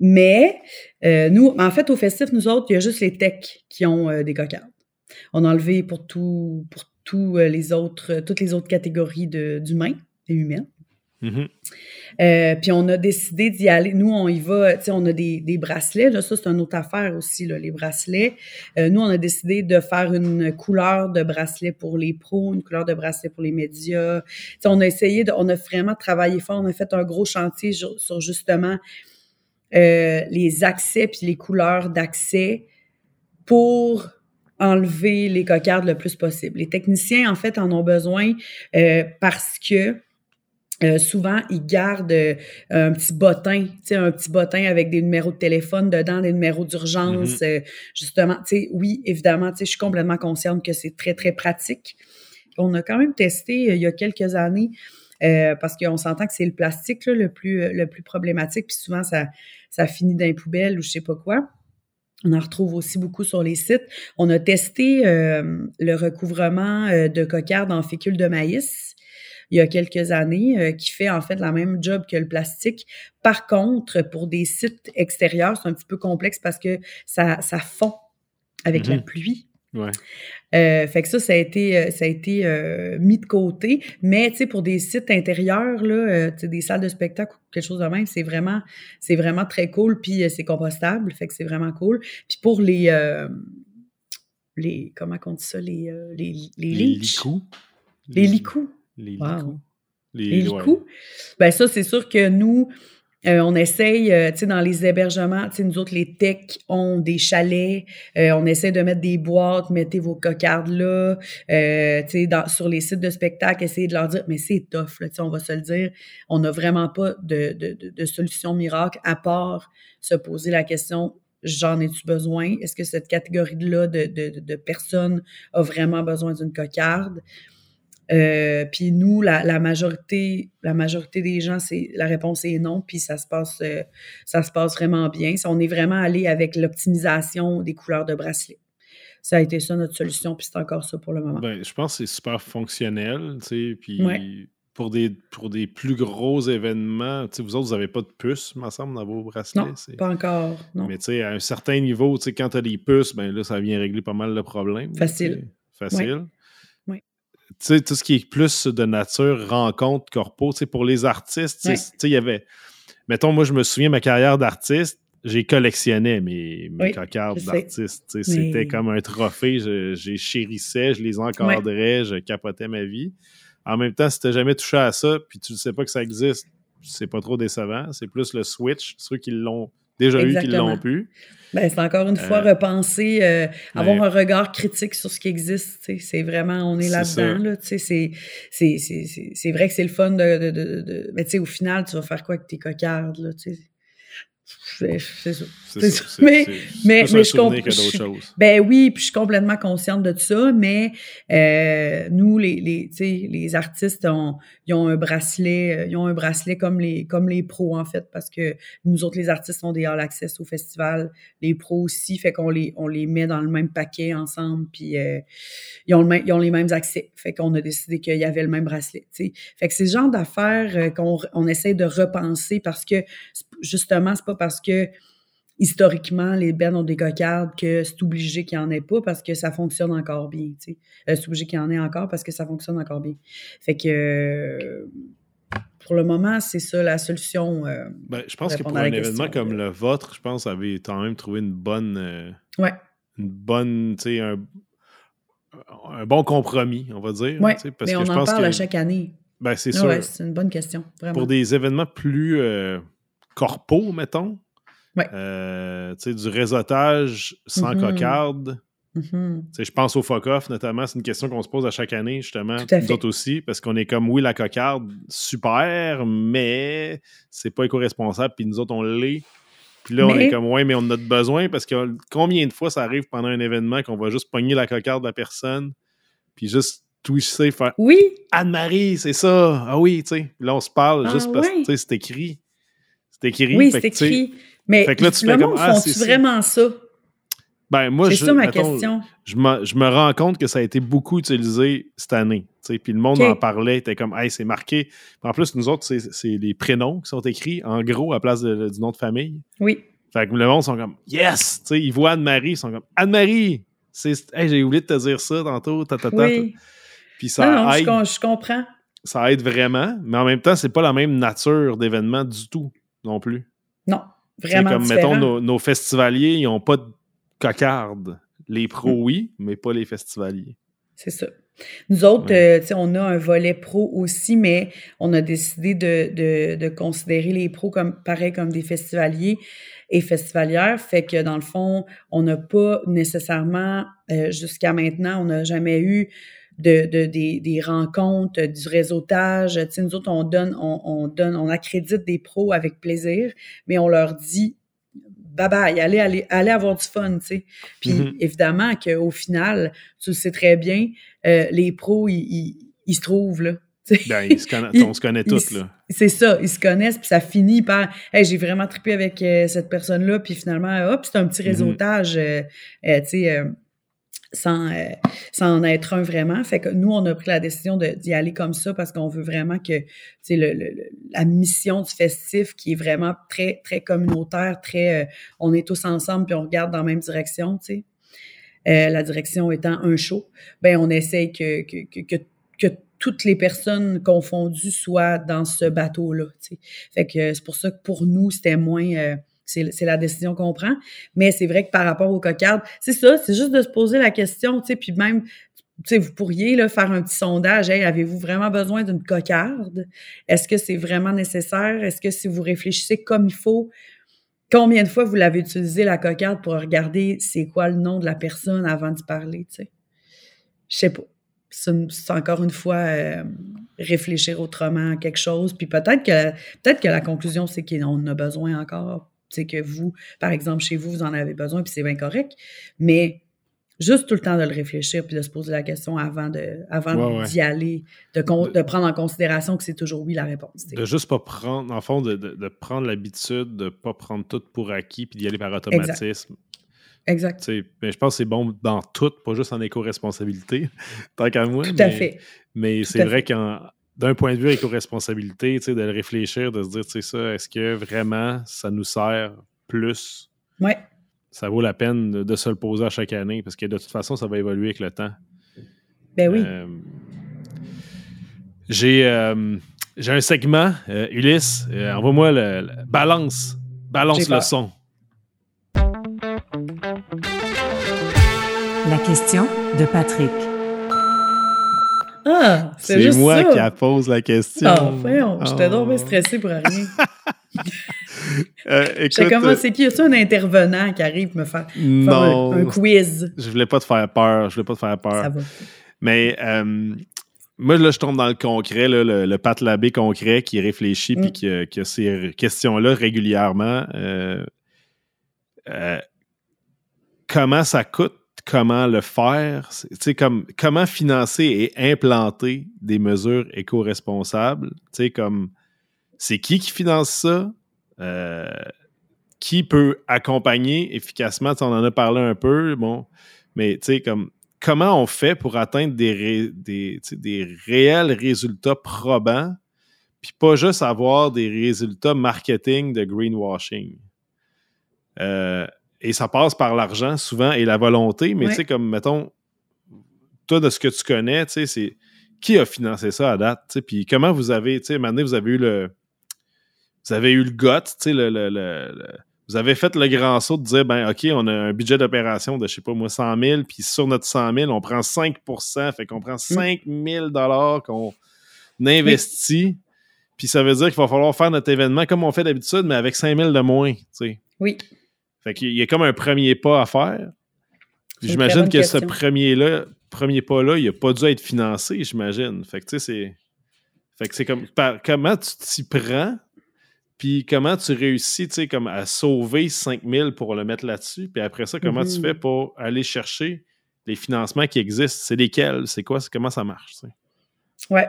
[SPEAKER 2] mais euh, nous, en fait, au festif, nous autres, il y a juste les techs qui ont euh, des cocardes. On a enlevé pour tout, pour tous les autres, toutes les autres catégories d'humains et humaines. Mhm. Euh, puis on a décidé d'y aller. Nous, on y va, tu sais, on a des, des bracelets. Là, ça, c'est une autre affaire aussi, là, les bracelets. Euh, nous, on a décidé de faire une couleur de bracelet pour les pros, une couleur de bracelet pour les médias. Tu sais, on a essayé, de, on a vraiment travaillé fort. On a fait un gros chantier sur, justement euh, les accès puis les couleurs d'accès pour enlever les cocardes le plus possible. Les techniciens, en fait, en ont besoin parce que euh, souvent, ils gardent euh, un petit bottin, un petit bottin avec des numéros de téléphone dedans, des numéros d'urgence. Mm-hmm. Euh, justement, oui, évidemment, je suis complètement consciente que c'est très, très pratique. On a quand même testé il y a quelques années, parce qu'on s'entend que c'est le plastique le, plus, le plus problématique, puis souvent, ça, ça finit dans les poubelles ou je sais pas quoi. On en retrouve aussi beaucoup sur les sites. On a testé le recouvrement de cocarde en fécule de maïs il y a quelques années euh, qui fait en fait la même job que le plastique. Par contre, pour des sites extérieurs, c'est un petit peu complexe parce que ça, ça fond avec la mhm. pluie.
[SPEAKER 1] Ouais.
[SPEAKER 2] Euh, fait que ça, ça a été, euh, ça a été mis de côté. Mais tu sais, pour des sites intérieurs, là, des salles de spectacle ou quelque chose de même, c'est vraiment, c'est vraiment très cool. Puis c'est compostable, fait que c'est vraiment cool. Puis pour les, les, comment on dit ça, les, les, les,
[SPEAKER 1] les licous.
[SPEAKER 2] Les licous.
[SPEAKER 1] Les
[SPEAKER 2] Les, Ben ça, c'est sûr que nous, euh, on essaye, euh, tu sais, dans les hébergements, tu sais, nous autres, les techs ont des chalets, euh, on essaie de mettre des boîtes, mettez vos cocardes là, tu sais, sur les sites de spectacle, essayez de leur dire, mais c'est tough, tu sais, on va se le dire, on n'a vraiment pas de, de, de, solution miracle à part se poser la question, j'en ai-tu besoin? Est-ce que cette catégorie-là de, de, de personnes a vraiment besoin d'une cocarde? Euh, puis nous, la, majorité, la majorité des gens, c'est la réponse est non. Puis ça se passe, euh, ça se passe vraiment bien. On est vraiment allé avec l'optimisation des couleurs de bracelet. Ça a été ça notre solution, puis c'est encore ça pour le moment.
[SPEAKER 1] Ben, je pense que c'est super fonctionnel, tu sais, puis pour des, pour des plus gros événements, tu sais, vous autres, vous n'avez pas de puces, me semble, dans vos bracelets.
[SPEAKER 2] Non, pas encore, non.
[SPEAKER 1] Mais tu sais, à un certain niveau, tu sais, quand tu as des puces, ben là, ça vient régler pas mal le problème.
[SPEAKER 2] Facile.
[SPEAKER 1] Facile sais, tout ce qui est plus de nature, rencontre, corpo, tu sais, pour les artistes, tu sais, il y avait... Mettons, moi, je me souviens, ma carrière d'artiste, j'ai collectionné mes, mes cocardes d'artiste. C'était comme un trophée. J'ai chérissais, je les encadrais, je capotais ma vie. En même temps, si tu jamais touché à ça, puis tu ne sais pas que ça existe, c'est pas trop décevant. C'est plus le switch, ceux qui l'ont déjà eu qui l'ont pu.
[SPEAKER 2] Ben, c'est encore une fois euh, repenser, euh, avoir un regard critique sur ce qui existe. C'est vraiment, on est, là-dedans. Là, c'est vrai que c'est le fun de. de, de, de mais au final, tu vas faire quoi avec tes cocardes? Là, c'est ça. Mais, mais, mais je comprends. Ben oui, puis je suis complètement consciente de ça, mais euh, nous, les, les, les artistes, ont, ils ont un bracelet, euh, ils ont un bracelet comme les, comme les pros, en fait, parce que nous autres, les artistes, ont des all access au festival, les pros aussi, fait qu'on les, on les met dans le même paquet ensemble, puis euh, ils, ont le ils ont les mêmes accès. Fait qu'on a décidé qu'il y avait le même bracelet. Fait que c'est ce genre d'affaires qu'on on essaie de repenser parce que justement, c'est pas parce que historiquement, les bennes ont des cocardes que c'est obligé qu'il n'y en ait pas parce que ça fonctionne encore bien. Euh, c'est obligé qu'il y en ait encore parce que ça fonctionne encore bien. Fait que pour le moment, c'est ça la solution. euh,
[SPEAKER 1] Ben, je pense que pour un événement comme
[SPEAKER 2] là.
[SPEAKER 1] le vôtre, je pense que vous avez quand même trouvé une bonne. euh,
[SPEAKER 2] Ouais.
[SPEAKER 1] Une bonne, tu sais, un, un bon compromis, on va dire.
[SPEAKER 2] ouais.
[SPEAKER 1] parce
[SPEAKER 2] Mais
[SPEAKER 1] que
[SPEAKER 2] on
[SPEAKER 1] je
[SPEAKER 2] en
[SPEAKER 1] pense
[SPEAKER 2] parle
[SPEAKER 1] que,
[SPEAKER 2] à chaque année.
[SPEAKER 1] Ben, c'est
[SPEAKER 2] Ah
[SPEAKER 1] sûr.
[SPEAKER 2] ouais, c'est une bonne question. Vraiment.
[SPEAKER 1] pour des événements plus corpaux, mettons.
[SPEAKER 2] Ouais.
[SPEAKER 1] euh, du réseautage sans
[SPEAKER 2] Mhm.
[SPEAKER 1] cocarde.
[SPEAKER 2] Mhm.
[SPEAKER 1] Sais, je pense au fuck-off, notamment. C'est une question qu'on se pose à chaque année, justement.
[SPEAKER 2] Tout à
[SPEAKER 1] Nous
[SPEAKER 2] fait.
[SPEAKER 1] autres aussi, parce qu'on est comme, oui, la cocarde, super, mais c'est pas éco-responsable, puis nous autres, on l'est. Puis là, on est comme, ouais, mais on en a besoin, parce que combien de fois ça arrive pendant un événement qu'on va juste pogner la cocarde de la personne, puis juste twitcher, faire
[SPEAKER 2] Oui,
[SPEAKER 1] Anne-Marie, c'est ça. Ah oui, tu sais. Là, on se parle
[SPEAKER 2] Ah
[SPEAKER 1] juste parce que
[SPEAKER 2] ouais.
[SPEAKER 1] c'est écrit. C'est écrit.
[SPEAKER 2] oui, c'est écrit. Mais
[SPEAKER 1] fait que là, tu
[SPEAKER 2] le monde
[SPEAKER 1] ah,
[SPEAKER 2] font-tu
[SPEAKER 1] ça.
[SPEAKER 2] vraiment ça?
[SPEAKER 1] Ben, moi,
[SPEAKER 2] C'est
[SPEAKER 1] je,
[SPEAKER 2] ça ma
[SPEAKER 1] mettons,
[SPEAKER 2] question.
[SPEAKER 1] Je, me, je me rends compte que ça a été beaucoup utilisé cette année. Puis le monde en parlait, était comme, hey, c'est marqué. En plus, nous autres, c'est les prénoms qui sont écrits en gros à place de- du nom de famille.
[SPEAKER 2] Oui.
[SPEAKER 1] Fait que le monde sont comme, yes! Ils voient Anne-Marie, ils sont comme, Anne-Marie! Hey, j'ai oublié de te dire ça tantôt. ta, ta, ta, ta.
[SPEAKER 2] Oui.
[SPEAKER 1] Puis ça
[SPEAKER 2] non, non, je,
[SPEAKER 1] aide
[SPEAKER 2] com- je comprends.
[SPEAKER 1] ça aide vraiment, mais en même temps, c'est pas la même nature d'événement du tout non plus.
[SPEAKER 2] Non,
[SPEAKER 1] C'est
[SPEAKER 2] vraiment
[SPEAKER 1] comme,
[SPEAKER 2] différent.
[SPEAKER 1] mettons, nos, nos festivaliers, ils n'ont pas de cocarde. Les pros,
[SPEAKER 2] Mm.
[SPEAKER 1] oui, mais pas les festivaliers.
[SPEAKER 2] C'est ça. Nous autres,
[SPEAKER 1] Ouais.
[SPEAKER 2] euh, on a un volet pro aussi, mais on a décidé de, de, de considérer les pros comme pareil comme des festivaliers et festivalières. Fait que dans le fond, on n'a pas nécessairement, euh, jusqu'à maintenant, on n'a jamais eu de, de- des, des rencontres, du réseautage. Tu sais, nous autres, on donne, on, on donne, on accrédite des pros avec plaisir, mais on leur dit bye bye, allez, allez, allez avoir du fun, tu sais. Puis
[SPEAKER 1] Mhm.
[SPEAKER 2] évidemment qu'au final, tu le sais très bien, euh, les pros, ils, ils- ils se trouvent, là.
[SPEAKER 1] Ben, ils se conna-
[SPEAKER 2] Ils-
[SPEAKER 1] on se connaît tous, là.
[SPEAKER 2] C'est ça, ils se connaissent, puis ça finit par hey, j'ai vraiment trippé avec euh, cette personne-là, puis finalement, hop, c'est un petit
[SPEAKER 1] Mhm.
[SPEAKER 2] réseautage, euh, euh, tu sais, euh, sans, euh, sans en être un vraiment. Fait que nous, on a pris la décision d'y aller comme ça parce qu'on veut vraiment que, le, la mission du festif qui est vraiment très, très communautaire, très, euh, on est tous ensemble puis on regarde dans la même direction. Euh, la direction étant un show, ben on essaye que, que, que, que, toutes les personnes confondues soient dans ce bateau-là. Fait que c'est pour ça que pour nous, c'était moins. C'est la décision qu'on prend. Mais c'est vrai que par rapport aux cocardes, c'est ça, c'est juste de se poser la question, tu sais, puis même. Tu sais, vous pourriez là, faire un petit sondage. Hey, avez-vous vraiment besoin d'une cocarde? Est-ce que c'est vraiment nécessaire? Est-ce que si vous réfléchissez comme il faut, combien de fois vous l'avez utilisé la cocarde pour regarder c'est quoi le nom de la personne avant d'y parler, tu sais? Je sais pas. C'est encore une fois euh, réfléchir autrement à quelque chose. Puis peut-être que peut-être que la conclusion, c'est qu'on en a besoin encore. C'est que vous, par exemple, chez vous, vous en avez besoin, puis c'est bien correct. Mais juste tout le temps de le réfléchir puis de se poser la question avant de avant
[SPEAKER 1] Ouais, ouais.
[SPEAKER 2] d'y aller, de, prendre en considération que c'est toujours oui la réponse.
[SPEAKER 1] De juste pas prendre, en fond, de, de- prendre l'habitude de pas prendre tout pour acquis puis d'y aller par automatisme.
[SPEAKER 2] Exact.
[SPEAKER 1] Mais je pense que c'est bon dans tout, pas juste en éco-responsabilité, tant qu'à moi.
[SPEAKER 2] Tout
[SPEAKER 1] mais,
[SPEAKER 2] à fait.
[SPEAKER 1] Mais c'est vrai qu'en d'un point de vue éco-responsabilité, tu sais, de le réfléchir, de se dire, tu sais, ça, est-ce que vraiment ça nous sert plus?
[SPEAKER 2] Ouais.
[SPEAKER 1] Ça vaut la peine de, de se le poser à chaque année parce que de toute façon, ça va évoluer avec le temps.
[SPEAKER 2] Ben oui.
[SPEAKER 1] Euh, j'ai euh, j'ai un segment, euh, Ulysse, euh, envoie-moi le, le- balance, balance le son.
[SPEAKER 3] La question de Patrick.
[SPEAKER 2] Ah, c'est
[SPEAKER 1] moi
[SPEAKER 2] ça.
[SPEAKER 1] qui la pose la question.
[SPEAKER 2] Ah, voyons, j'étais donc bien
[SPEAKER 1] Oh.
[SPEAKER 2] stressée pour rien.
[SPEAKER 1] Euh, écoute,
[SPEAKER 2] comme,
[SPEAKER 1] euh,
[SPEAKER 2] c'est qui? Y a un intervenant qui arrive me faire, un, un quiz?
[SPEAKER 1] je voulais pas te faire peur, je voulais pas te faire peur.
[SPEAKER 2] Ça va.
[SPEAKER 1] Mais euh, moi, là, je tombe dans le concret, là, le, le Pat Labbé concret qui réfléchit
[SPEAKER 2] Mm.
[SPEAKER 1] puis qui, a- qui a ces questions-là régulièrement. Euh, comment ça coûte? Comment le faire? Tu comme, comment financer et implanter des mesures éco-responsables? Tu comme, c'est qui qui finance ça? Euh, qui peut accompagner efficacement? On en a parlé un peu, bon, mais tu comme, comment on fait pour atteindre des, des réels résultats probants, puis pas juste avoir des résultats marketing de greenwashing? Euh, et ça passe par l'argent souvent et la volonté, mais
[SPEAKER 2] Ouais.
[SPEAKER 1] tu sais, comme, mettons, toi, de ce que tu connais, tu sais, c'est qui a financé ça à date? Puis comment vous avez, tu sais, maintenant, vous avez eu le. Vous avez eu le got, tu sais, le, le, le, vous avez fait le grand saut de dire, ben, OK, on a un budget d'opération de, je sais pas moi, 100 000, puis sur notre 100 000, on prend 5% fait qu'on prend 5 000 qu'on investit. Puis ça veut dire qu'il va falloir faire notre événement comme on fait d'habitude, mais avec 5 000 de moins, tu sais?
[SPEAKER 2] Oui.
[SPEAKER 1] Fait qu'il y a comme un premier pas à faire. J'imagine que ce premier-là, premier pas-là, il n'a pas dû être financé, j'imagine. Fait que tu sais, c'est. Fait que c'est comme. comment tu t'y prends? Puis comment tu réussis, tu sais, comme à sauver 5000 pour le mettre là-dessus? Puis après ça, comment tu
[SPEAKER 2] Mm-hmm.
[SPEAKER 1] fais pour aller chercher les financements qui existent? C'est lesquels? C'est quoi? Comment ça marche? tu sais?
[SPEAKER 2] Oui,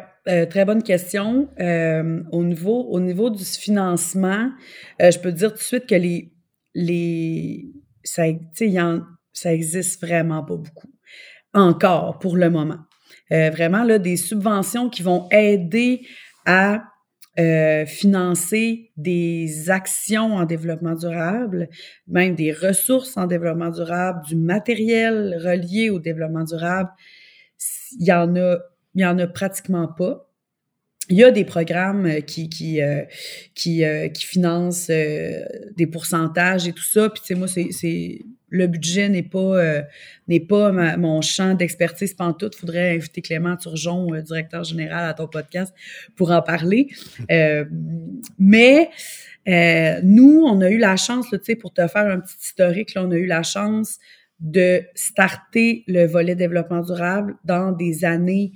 [SPEAKER 2] très bonne question. Euh, au, niveau, au niveau du financement, euh, je peux te dire tout de suite que les. Les ça, y en- ça existe vraiment pas beaucoup. Encore pour le moment. Euh, vraiment, là, des subventions qui vont aider à euh, financer des actions en développement durable, même des ressources en développement durable, du matériel relié au développement durable. Il y en a, il y en a pratiquement pas. Il y a des programmes euh, qui qui euh, qui, euh, qui financent euh, des pourcentages et tout ça. Puis tu sais moi c'est c'est le budget n'est pas euh, n'est pas ma- mon champ d'expertise pantoute. Faudrait inviter Clément Turgeon, euh, directeur général à ton podcast, pour en parler. Euh, mais euh, nous, on a eu la chance, tu sais, pour te faire un petit historique, là, on a eu la chance de starter le volet développement durable dans des années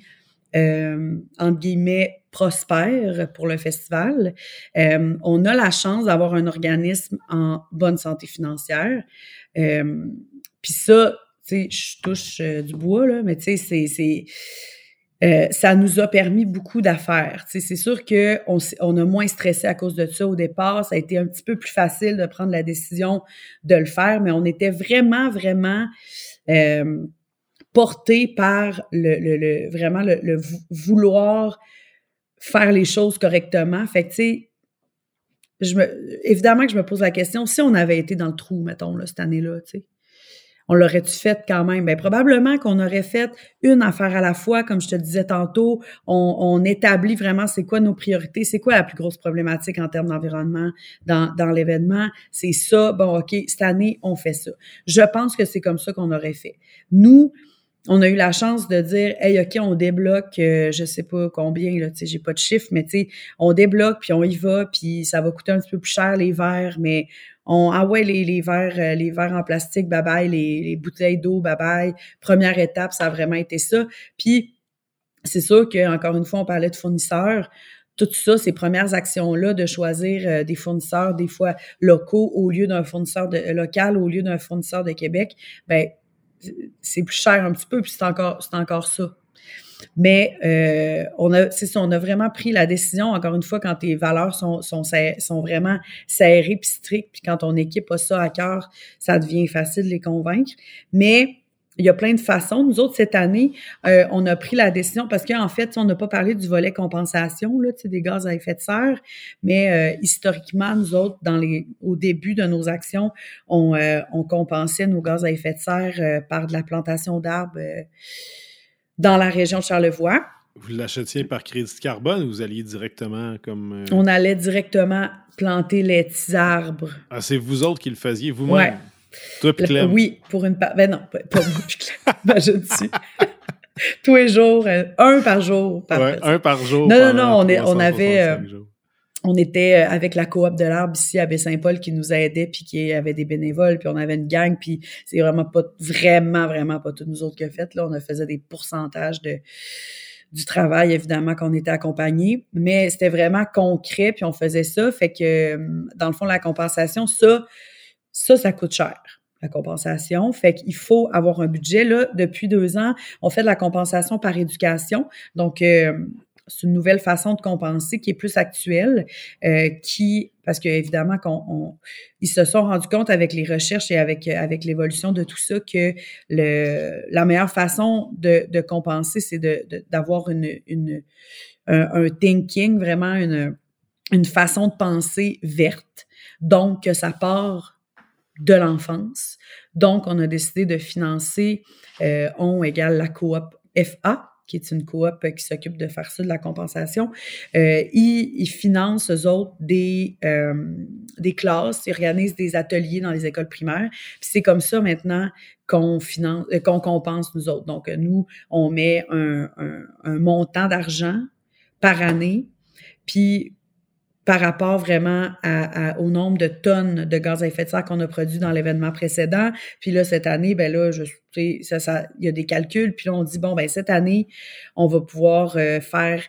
[SPEAKER 2] euh, entre guillemets prospères pour le festival. Euh, on a la chance d'avoir un organisme en bonne santé financière. Euh, Puis ça, tu sais, je touche euh, du bois, là, mais tu sais, c'est- ça nous a permis beaucoup d'affaires. C'est sûr qu'on on a moins stressé à cause de ça au départ. Ça a été un petit peu plus facile de prendre la décision de le faire, mais on était vraiment, vraiment porté par le, vraiment le, le vou- vouloir faire les choses correctement. Fait que, tu sais, je me, évidemment que je me pose la question, si on avait été dans le trou, mettons, là, cette année-là, tu sais, on l'aurait-tu fait quand même? Bien, probablement qu'on aurait fait une affaire à la fois, comme je te disais tantôt. On, on établit vraiment c'est quoi nos priorités, c'est quoi la plus grosse problématique en termes d'environnement dans, dans l'événement. C'est ça, bon, OK, cette année, on fait ça. Je pense que c'est comme ça qu'on aurait fait. Nous, on a eu la chance de dire hey ok on débloque euh, je sais pas combien là tu sais j'ai pas de chiffre mais tu sais on débloque puis on y va puis ça va coûter un petit peu plus cher les verres mais on ah ouais les, les verres euh, les verres en plastique bye bye les, les bouteilles d'eau bye bye première étape ça a vraiment été ça. Puis c'est sûr que encore une fois on parlait de fournisseurs. Tout ça, ces premières actions-là, de choisir euh, des fournisseurs, des fois locaux au lieu d'un fournisseur de, euh, local, au lieu d'un fournisseur de Québec, ben c'est plus cher un petit peu, puis c'est encore, c'est encore ça. Mais euh, on a, ça, on a vraiment pris la décision, encore une fois, quand tes valeurs sont, sont, sont vraiment serrées puis strictes, puis quand ton équipe a ça à cœur, ça devient facile de les convaincre. Mais il y a plein de façons. Nous autres, cette année, euh, on a pris la décision parce qu'en fait, on n'a pas parlé du volet compensation là, des gaz à effet de serre, mais euh, historiquement, nous autres, dans les, au début de nos actions, on, euh, on compensait nos gaz à effet de serre par de la plantation d'arbres dans la région de Charlevoix.
[SPEAKER 1] Vous l'achetiez par crédit carbone ou vous alliez directement comme.
[SPEAKER 2] On allait directement planter les petits arbres.
[SPEAKER 1] Ah, c'est vous autres qui le faisiez vous-même?
[SPEAKER 2] Ouais.
[SPEAKER 1] Toi puis Clem.
[SPEAKER 2] Oui, pour une part. Ben non, pas, moi puis Clem. Imagine-tu. Tous les jours, euh, un par jour. Par
[SPEAKER 1] Ouais, un par jour.
[SPEAKER 2] Non, non, non, on est- on avait,
[SPEAKER 1] 365
[SPEAKER 2] euh, on était euh, avec la coop de l'arbre ici à Baie-Saint-Paul qui nous aidait puis qui avait des bénévoles puis on avait une gang puis c'est vraiment pas vraiment vraiment pas tous nous autres qui a fait là on faisait des pourcentages de du travail évidemment qu'on était accompagnés mais c'était vraiment concret puis on faisait ça fait que dans le fond la compensation ça ça ça coûte cher la compensation. Fait qu'il faut avoir un budget. Là, depuis deux ans, on fait de la compensation par éducation. Donc, euh, c'est une nouvelle façon de compenser qui est plus actuelle, euh, qui, parce que évidemment, qu'on, on- ils se sont rendus compte avec les recherches et avec, avec l'évolution de tout ça que le, la meilleure façon de, de compenser, c'est de- d'avoir une, une, un, un thinking, vraiment une, une façon de penser verte. Donc, que ça part de l'enfance. Donc, on a décidé de financer euh, On égale la coop FA, qui est une coop qui s'occupe de faire ça, de la compensation, euh, ils, financent, eux autres, des, euh, des classes, ils organisent des ateliers dans les écoles primaires. Puis c'est comme ça maintenant qu'on finance, qu'on compense nous autres. Donc, nous, on met un, un montant d'argent par année, puis par rapport vraiment à, au nombre de tonnes de gaz à effet de serre qu'on a produit dans l'événement précédent. Puis là, cette année, ben là, je, ça, ça, il y a des calculs. Puis là, on dit, bon, ben cette année, on va pouvoir euh, faire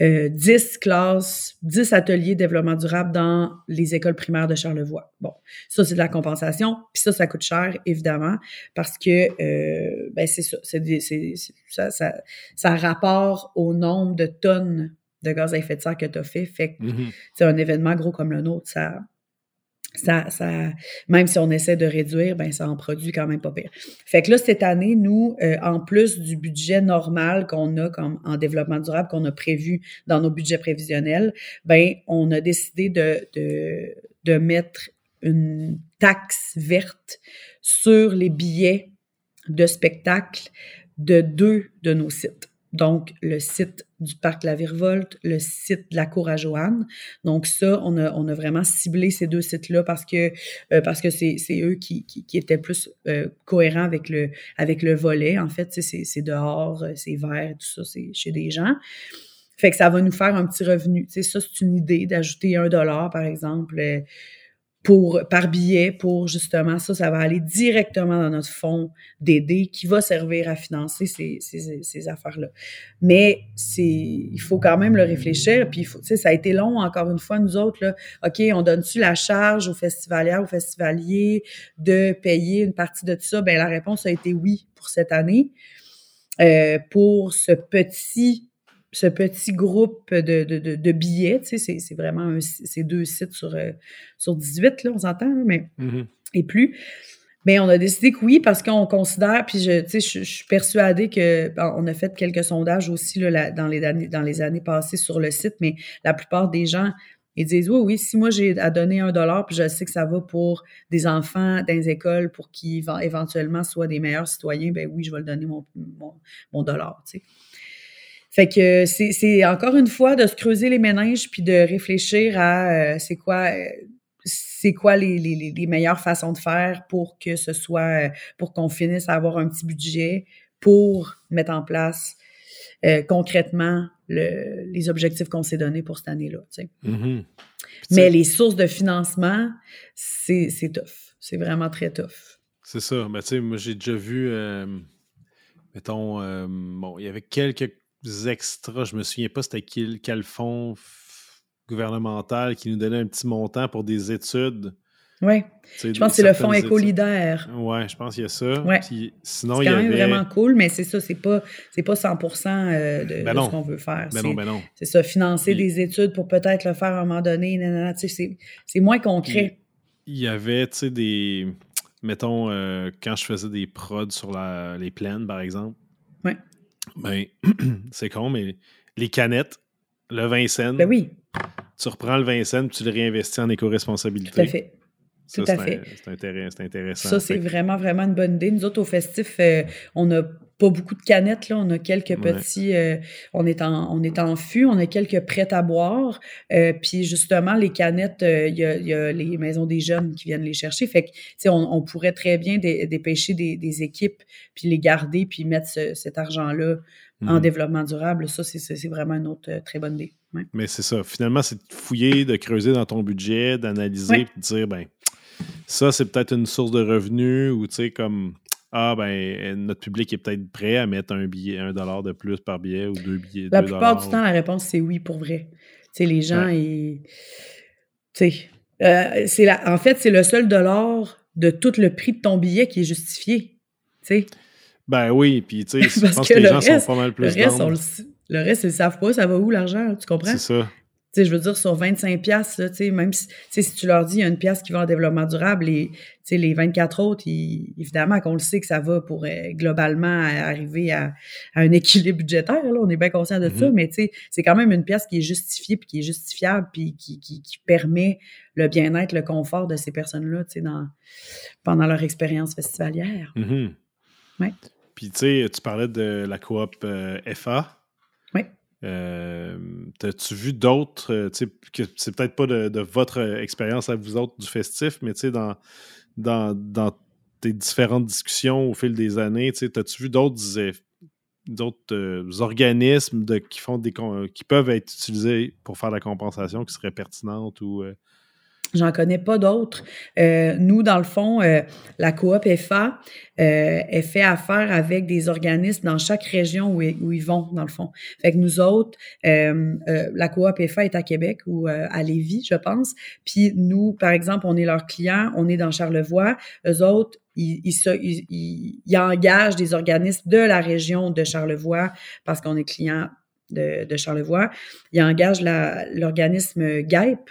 [SPEAKER 2] euh, 10 classes, 10 ateliers de développement durable dans les écoles primaires de Charlevoix. Bon, ça, c'est de la compensation. Puis ça, ça coûte cher, évidemment, parce que, euh, ben c'est ça, ça, ça, ça rapport au nombre de tonnes de gaz à effet de serre que tu as fait. Fait que c'est un événement gros comme le nôtre, ça, ça, ça, même si on essaie de réduire, ben ça en produit quand même pas pire. Fait que là, cette année, nous, euh, en plus du budget normal qu'on a comme en développement durable, qu'on a prévu dans nos budgets prévisionnels, ben on a décidé de, de, de mettre une taxe verte sur les billets de spectacle de deux de nos sites. Donc, le site du parc La Virevolte, le site de la Cour à Joanne. Donc, ça, on a, on a vraiment ciblé ces deux sites-là parce que euh, parce que c'est, eux qui, qui, qui étaient plus euh, cohérents avec le, avec le volet. En fait, c'est, dehors, euh, c'est vert, tout ça, c'est chez des gens. Fait que ça va nous faire un petit revenu. Tu sais, ça, c'est une idée d'ajouter un dollar, par exemple, euh, pour, par billet pour justement ça, ça va aller directement dans notre fonds d'aider qui va servir à financer ces, ces, ces affaires-là. Mais c'est, il faut quand même le réfléchir. Puis, il faut, ça a été long, encore une fois, nous autres, là. OK, on donne-tu la charge aux festivalières, aux festivaliers de payer une partie de tout ça? Ben, la réponse a été oui pour cette année. Euh, pour ce petit ce petit groupe de, de, de, de billets, tu sais, c'est, vraiment un, c'est deux sites sur, euh, sur 18, là, on s'entend, mais
[SPEAKER 1] Mhm.
[SPEAKER 2] et plus. Mais on a décidé que oui, parce qu'on considère, puis je, tu sais, je, je suis persuadée que on a fait quelques sondages aussi là, dans, les années, dans les années passées sur le site, mais la plupart des gens ils disent oui, oui, si moi j'ai à donner un dollar, puis je sais que ça va pour des enfants dans les écoles pour qu'ils éventuellement soient des meilleurs citoyens, ben oui, je vais le donner mon, mon, mon dollar, tu sais. Fait que c'est, encore une fois de se creuser les méninges puis de réfléchir à euh, c'est quoi euh, c'est quoi les, les, les meilleures façons de faire pour que ce soit euh, pour qu'on finisse à avoir un petit budget pour mettre en place euh, concrètement le, les objectifs qu'on s'est donnés pour cette année-là. tu sais. Mais
[SPEAKER 1] sais,
[SPEAKER 2] les sources de financement, c'est, c'est tough. C'est vraiment très tough.
[SPEAKER 1] C'est ça. Mais tu sais, moi, j'ai déjà vu, euh, mettons, euh, bon, il y avait quelques extras, je me souviens pas c'était quel, quel fonds gouvernemental qui nous donnait un petit montant pour des études.
[SPEAKER 2] Oui. Je pense que c'est le fonds écolidaire.
[SPEAKER 1] Ouais, je pense qu'il y a ça.
[SPEAKER 2] Ouais.
[SPEAKER 1] Puis, sinon,
[SPEAKER 2] C'est
[SPEAKER 1] il y
[SPEAKER 2] quand même
[SPEAKER 1] avait...
[SPEAKER 2] vraiment cool, mais c'est ça, c'est pas, c'est pas 100 euh, de,
[SPEAKER 1] Ben
[SPEAKER 2] de ce qu'on veut faire.
[SPEAKER 1] Ben
[SPEAKER 2] c'est,
[SPEAKER 1] non, ben non.
[SPEAKER 2] c'est ça, financer
[SPEAKER 1] Puis-
[SPEAKER 2] des études pour peut-être le faire à un moment donné. c'est, c'est moins concret.
[SPEAKER 1] Il y avait, tu sais, des... Mettons, euh, quand je faisais des prods sur la- les plaines, par exemple.
[SPEAKER 2] Ouais.
[SPEAKER 1] Ben, c'est con, mais les canettes, le 20 cents,
[SPEAKER 2] Ben oui,
[SPEAKER 1] tu reprends le 20 cents, puis tu le réinvestis en éco-responsabilité.
[SPEAKER 2] tout à fait.
[SPEAKER 1] Ça,
[SPEAKER 2] tout à
[SPEAKER 1] c'est
[SPEAKER 2] fait.
[SPEAKER 1] C'est intéressant.
[SPEAKER 2] Ça, c'est vraiment, vraiment une bonne idée. Nous autres, au festif, euh, on n'a pas beaucoup de canettes, là. On a quelques
[SPEAKER 1] Ouais.
[SPEAKER 2] petits... euh, on, est en, on est en fût, on a quelques prêts à boire. euh, puis justement, les canettes, euh, il y, a, il y a les maisons des jeunes qui viennent les chercher. Fait que, tu sais, on, on pourrait très bien dé- dépêcher des, des équipes, puis les garder, puis mettre ce- cet argent-là en
[SPEAKER 1] Mhm.
[SPEAKER 2] développement durable. Ça, c'est- vraiment une autre très bonne idée. Ouais.
[SPEAKER 1] Mais c'est ça. Finalement, c'est de fouiller, de creuser dans ton budget, d'analyser,
[SPEAKER 2] Ouais.
[SPEAKER 1] puis de dire, ben, ça, c'est peut-être une source de revenus ou, tu sais, comme, ah, ben, notre public est peut-être prêt à mettre un billet, un dollar de plus par billet ou deux billets.
[SPEAKER 2] La
[SPEAKER 1] deux
[SPEAKER 2] plupart
[SPEAKER 1] dollars.
[SPEAKER 2] du temps, la réponse, c'est oui pour vrai. Tu sais, les gens,
[SPEAKER 1] Ouais.
[SPEAKER 2] ils. Tu sais. euh, la... En fait, c'est le seul dollar de tout le prix de ton billet qui est justifié. Tu sais.
[SPEAKER 1] Ben oui, puis, tu sais, je pense
[SPEAKER 2] que
[SPEAKER 1] que les
[SPEAKER 2] le
[SPEAKER 1] gens
[SPEAKER 2] reste-
[SPEAKER 1] sont pas mal
[SPEAKER 2] Le
[SPEAKER 1] plus
[SPEAKER 2] reste, le... s- le reste, ils ne savent pas, ça va où l'argent, tu comprends?
[SPEAKER 1] C'est ça.
[SPEAKER 2] Tu sais, je veux dire, sur 25 piastres, là, tu sais, même si, tu sais, si tu leur dis, il y a une pièce qui va en développement durable, les, tu sais, les 24 autres, ils- évidemment qu'on le sait que ça va pour euh, globalement arriver à, à un équilibre budgétaire, là, on est bien conscient de ça,
[SPEAKER 1] Mhm.
[SPEAKER 2] mais tu sais, c'est quand même une pièce qui est justifiée, puis qui est justifiable, puis qui, qui, qui permet le bien-être, le confort de ces personnes-là, tu sais, dans, pendant leur expérience festivalière.
[SPEAKER 1] Mhm.
[SPEAKER 2] Ouais.
[SPEAKER 1] Puis, tu sais, tu parlais de la coop euh, FA. Euh, T'as-tu vu d'autres, euh, c'est peut-être pas de, votre expérience à vous autres du festif, mais dans, dans, dans, tes différentes discussions au fil des années, as-tu vu d'autres d'autres organismes de, qui font des qui peuvent être utilisés pour faire la compensation qui seraient pertinentes ou
[SPEAKER 2] J'en connais pas d'autres. Euh, nous, dans le fond, euh, la coop FA euh, est fait affaire avec des organismes dans chaque région où, ils vont, dans le fond. Fait que nous autres, euh, euh, la coop FA est à Québec ou à Lévis, je pense. Puis nous, par exemple, on est leurs clients, on est dans Charlevoix. Eux autres, ils, ils, ils, ils engagent des organismes de la région de Charlevoix parce qu'on est client de, de Charlevoix. Ils engagent l'organisme GAIP,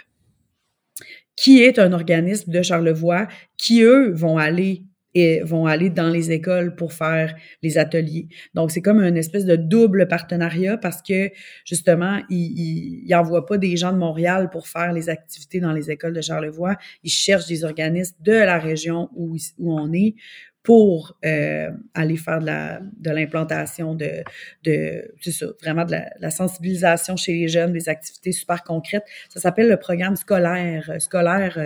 [SPEAKER 2] qui est un organisme de Charlevoix, qui, eux, vont aller et vont aller dans les écoles pour faire les ateliers. Donc, c'est comme une espèce de double partenariat parce que, justement, ils n'envoient pas des gens de Montréal pour faire les activités dans les écoles de Charlevoix. Ils cherchent des organismes de la région où, où on est pour euh, aller faire de l'implantation de, de, ça, vraiment de la, sensibilisation chez les jeunes, des activités super concrètes. Ça s'appelle le programme scolaire, euh, scolaire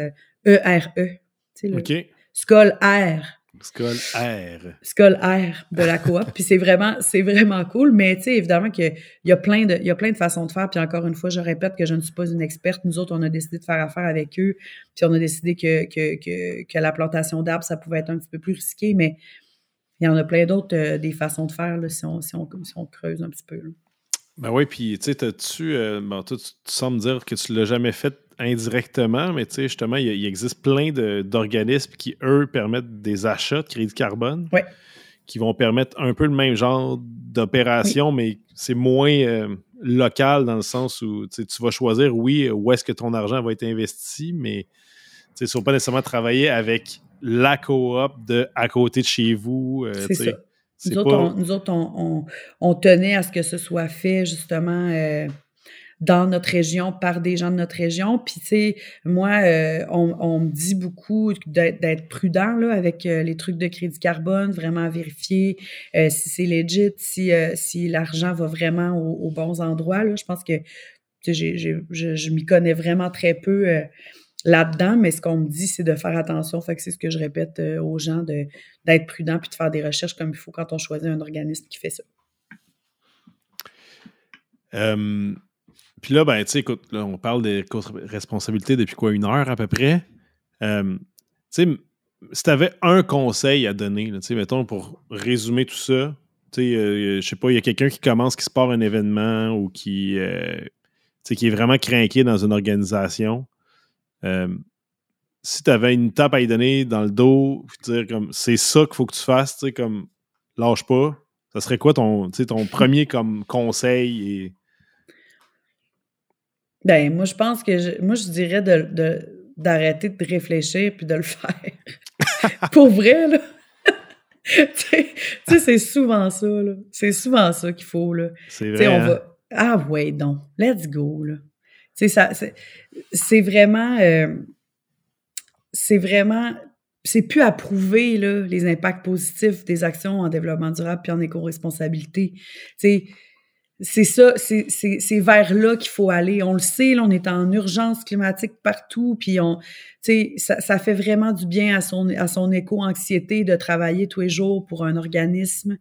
[SPEAKER 2] ERE. Euh, e, tu sais, OK. Scolaire.
[SPEAKER 1] Skull Air.
[SPEAKER 2] Skull Air de la coop. puis c'est vraiment, c'est vraiment cool. Mais tu sais, évidemment qu'il y a plein de, il y a plein de façons de faire. Puis encore une fois, je répète que je ne suis pas une experte. Nous autres, on a décidé de faire affaire avec eux. Puis on a décidé que, que, que, que la plantation d'arbres, ça pouvait être un petit peu plus risqué. Mais il y en a plein d'autres, euh, des façons de faire, là, si, on, si, on, si on creuse un petit peu.
[SPEAKER 1] Ben oui, puis tu sais, tu, euh, bon, tu, tu, sembles dire que tu ne l'as jamais fait indirectement, mais tu sais, justement, il, existe plein d'organismes qui, eux, permettent des achats de crédit carbone. Qui vont permettre un peu le même genre d'opération, mais c'est moins euh, local dans le sens où tu vas choisir, oui, où est-ce que ton argent va être investi, mais tu ne faut pas nécessairement travailler avec la coop de à côté de chez vous.
[SPEAKER 2] Euh, c'est ça. Nous, autres, on, on, tenait à ce que ce soit fait justement euh, dans notre région par des gens de notre région. Puis, tu sais, moi, euh, on, me dit beaucoup d'être prudent là, avec euh, les trucs de crédit carbone, vraiment vérifier euh, si c'est legit, si, si l'argent va vraiment aux, bons endroits. Là. Je pense que je, je m'y connais vraiment très peu là-dedans, mais ce qu'on me dit, c'est de faire attention. Fait que c'est ce que je répète aux gens, d'être prudent puis de faire des recherches comme il faut quand on choisit un organisme qui fait ça.
[SPEAKER 1] Puis là, ben, tu sais, écoute, là, on parle des responsabilités depuis quoi, une heure à peu près. Euh, tu sais, si tu avais un conseil à donner, tu sais, mettons, pour résumer tout ça, tu sais, euh, je sais pas, il y a quelqu'un qui commence, qui se part un événement ou qui, euh, qui est vraiment craqué dans une organisation. si tu avais une tape à lui donner dans le dos, dire comme c'est ça qu'il faut que tu fasses, tu sais, comme lâche pas, ça serait quoi ton, ton premier comme conseil et
[SPEAKER 2] ben, moi, je pense que je, moi, je dirais de, d'arrêter de, réfléchir puis de le faire. Pour vrai, là. tu sais, c'est souvent ça, là. C'est souvent ça qu'il faut, là.
[SPEAKER 1] C'est vrai. On va... Hein?
[SPEAKER 2] Ah, ouais, donc, let's go, là. Tu sais, ça, c'est vraiment. Euh, c'est vraiment. C'est plus à prouver, là, les impacts positifs des actions en développement durable puis en éco-responsabilité. Tu sais, c'est ça, c'est vers là qu'il faut aller. On le sait, là, on est en urgence climatique partout, puis on, ça, ça fait vraiment du bien à son, à son éco-anxiété de travailler tous les jours pour un organisme